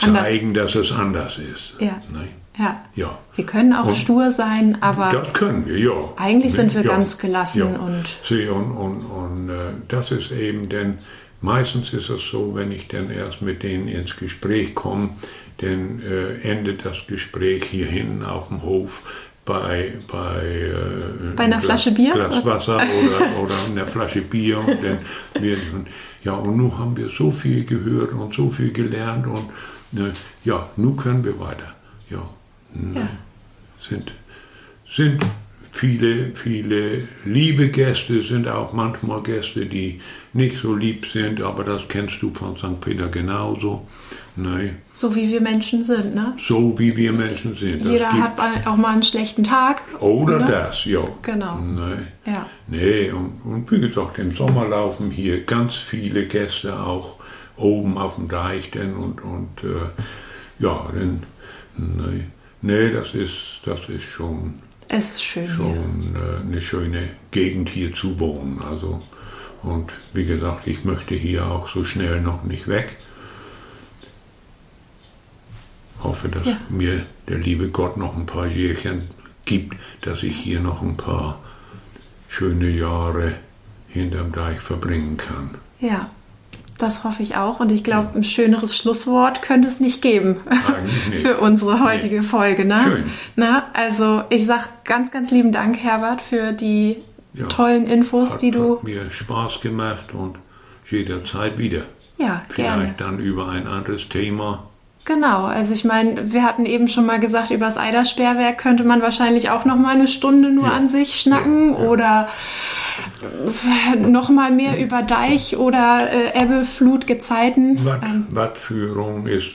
zeigen, dass es anders ist. Ja. Ne? Ja. Ja. Wir können auch Und- stur sein, aber Das können wir, ja. Eigentlich sind wir ja. ganz gelassen ja. und- Sie, und, und, und äh, das ist eben, denn meistens ist es so, wenn ich dann erst mit denen ins Gespräch komme, dann äh, endet das Gespräch hier hinten auf dem Hof bei, bei, äh, Bei einer einem Flasche Bier? Glas Wasser *laughs* oder, oder einer Flasche Bier. Und dann wird, ja, und nun haben wir so viel gehört und so viel gelernt und äh, ja, nun können wir weiter. Ja, Ja. sind, sind viele, viele liebe Gäste, sind auch manchmal Gäste, die nicht so lieb sind, aber das kennst du von St. Peter genauso. Ne? so wie wir Menschen sind, ne? So wie wir Menschen sind. Das Jeder hat auch mal einen schlechten Tag. oder ne? das, ja. Genau. Ne? Ja. Nee, und, und wie gesagt, im Sommer laufen hier ganz viele Gäste auch oben auf dem Deich denn und, und äh, ja, denn, nee, nee, das ist, das ist schon, Es ist schön hier. schon äh, eine schöne Gegend hier zu wohnen. Also, und wie gesagt, ich möchte hier auch so schnell noch nicht weg. Hoffe, dass Ja. mir der liebe Gott noch ein paar Jährchen gibt, dass ich hier noch ein paar schöne Jahre hinterm Deich verbringen kann. Ja, das hoffe ich auch. Und ich glaube, ein schöneres Schlusswort könnte es nicht geben nicht. *laughs* für unsere heutige Folge. Ne? Schön. Na, also ich sage ganz, ganz lieben Dank, Herbert, für die Ja. tollen Infos, Hat, die du... hat mir Spaß gemacht und jederzeit wieder. Ja, Vielleicht gerne. dann über ein anderes Thema. Genau, also ich meine, wir hatten eben schon mal gesagt, über das Eidersperrwerk könnte man wahrscheinlich auch noch mal eine Stunde nur Ja. an sich schnacken Ja, oder noch mal mehr über Deich oder äh, Ebbe, Flut, Gezeiten. Watt, Ähm, Wattführung ist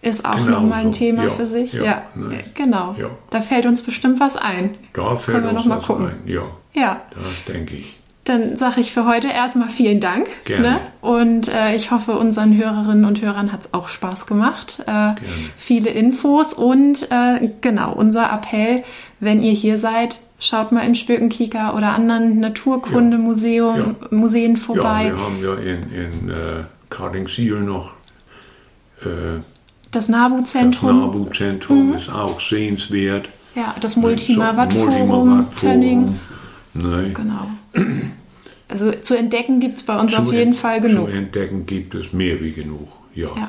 ist auch Genau noch mal ein so. Thema Ja, für sich. Ja, ja, ne. äh, genau. Ja. Da fällt uns bestimmt was ein. Da fällt wir uns noch mal was gucken. ein. Ja, Ja, das denke ich. Dann sage ich für heute erstmal vielen Dank. Gerne. Ne? Und äh, ich hoffe, unseren Hörerinnen und Hörern hat es auch Spaß gemacht. Äh, viele Infos und äh, genau, unser Appell, wenn ihr hier seid, schaut mal im Spökenkika oder anderen Naturkundemuseum Ja. Museen Ja, vorbei. wir haben ja in, in äh, Kardingsiel noch äh, Das das Nabu-Zentrum, Nabu-Zentrum, ist auch sehenswert. ja, das Multimavat-Forum, Multimavat-Forum. Tönning. Ne, Genau. *clears throat* Also zu entdecken gibt es bei uns zu auf jeden Fall genug. Zu entdecken gibt es mehr wie genug. Ja. Ja.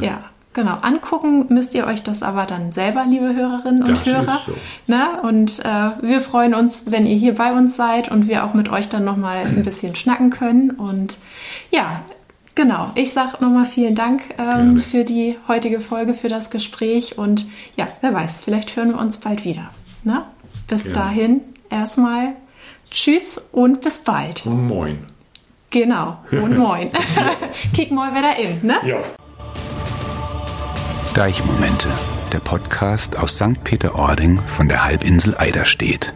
Ja, genau. Angucken müsst ihr euch das aber dann selber, liebe Hörerinnen und Das ist Hörer. so. Na, und äh, wir freuen uns, wenn ihr hier bei uns seid und wir auch mit euch dann nochmal ein *clears throat* bisschen schnacken können. Und ja, genau. Ich sage nochmal vielen Dank ähm, für die heutige Folge, für das Gespräch. Und ja, wer weiß, vielleicht hören wir uns bald wieder. Na? Bis Gerne. dahin erstmal Tschüss und bis bald. Und moin. Genau. Und *laughs* moin. *laughs* Kick mal wieder in, ne? Ja. Deichmomente, der Podcast aus St. Peter-Ording von der Halbinsel Eiderstedt.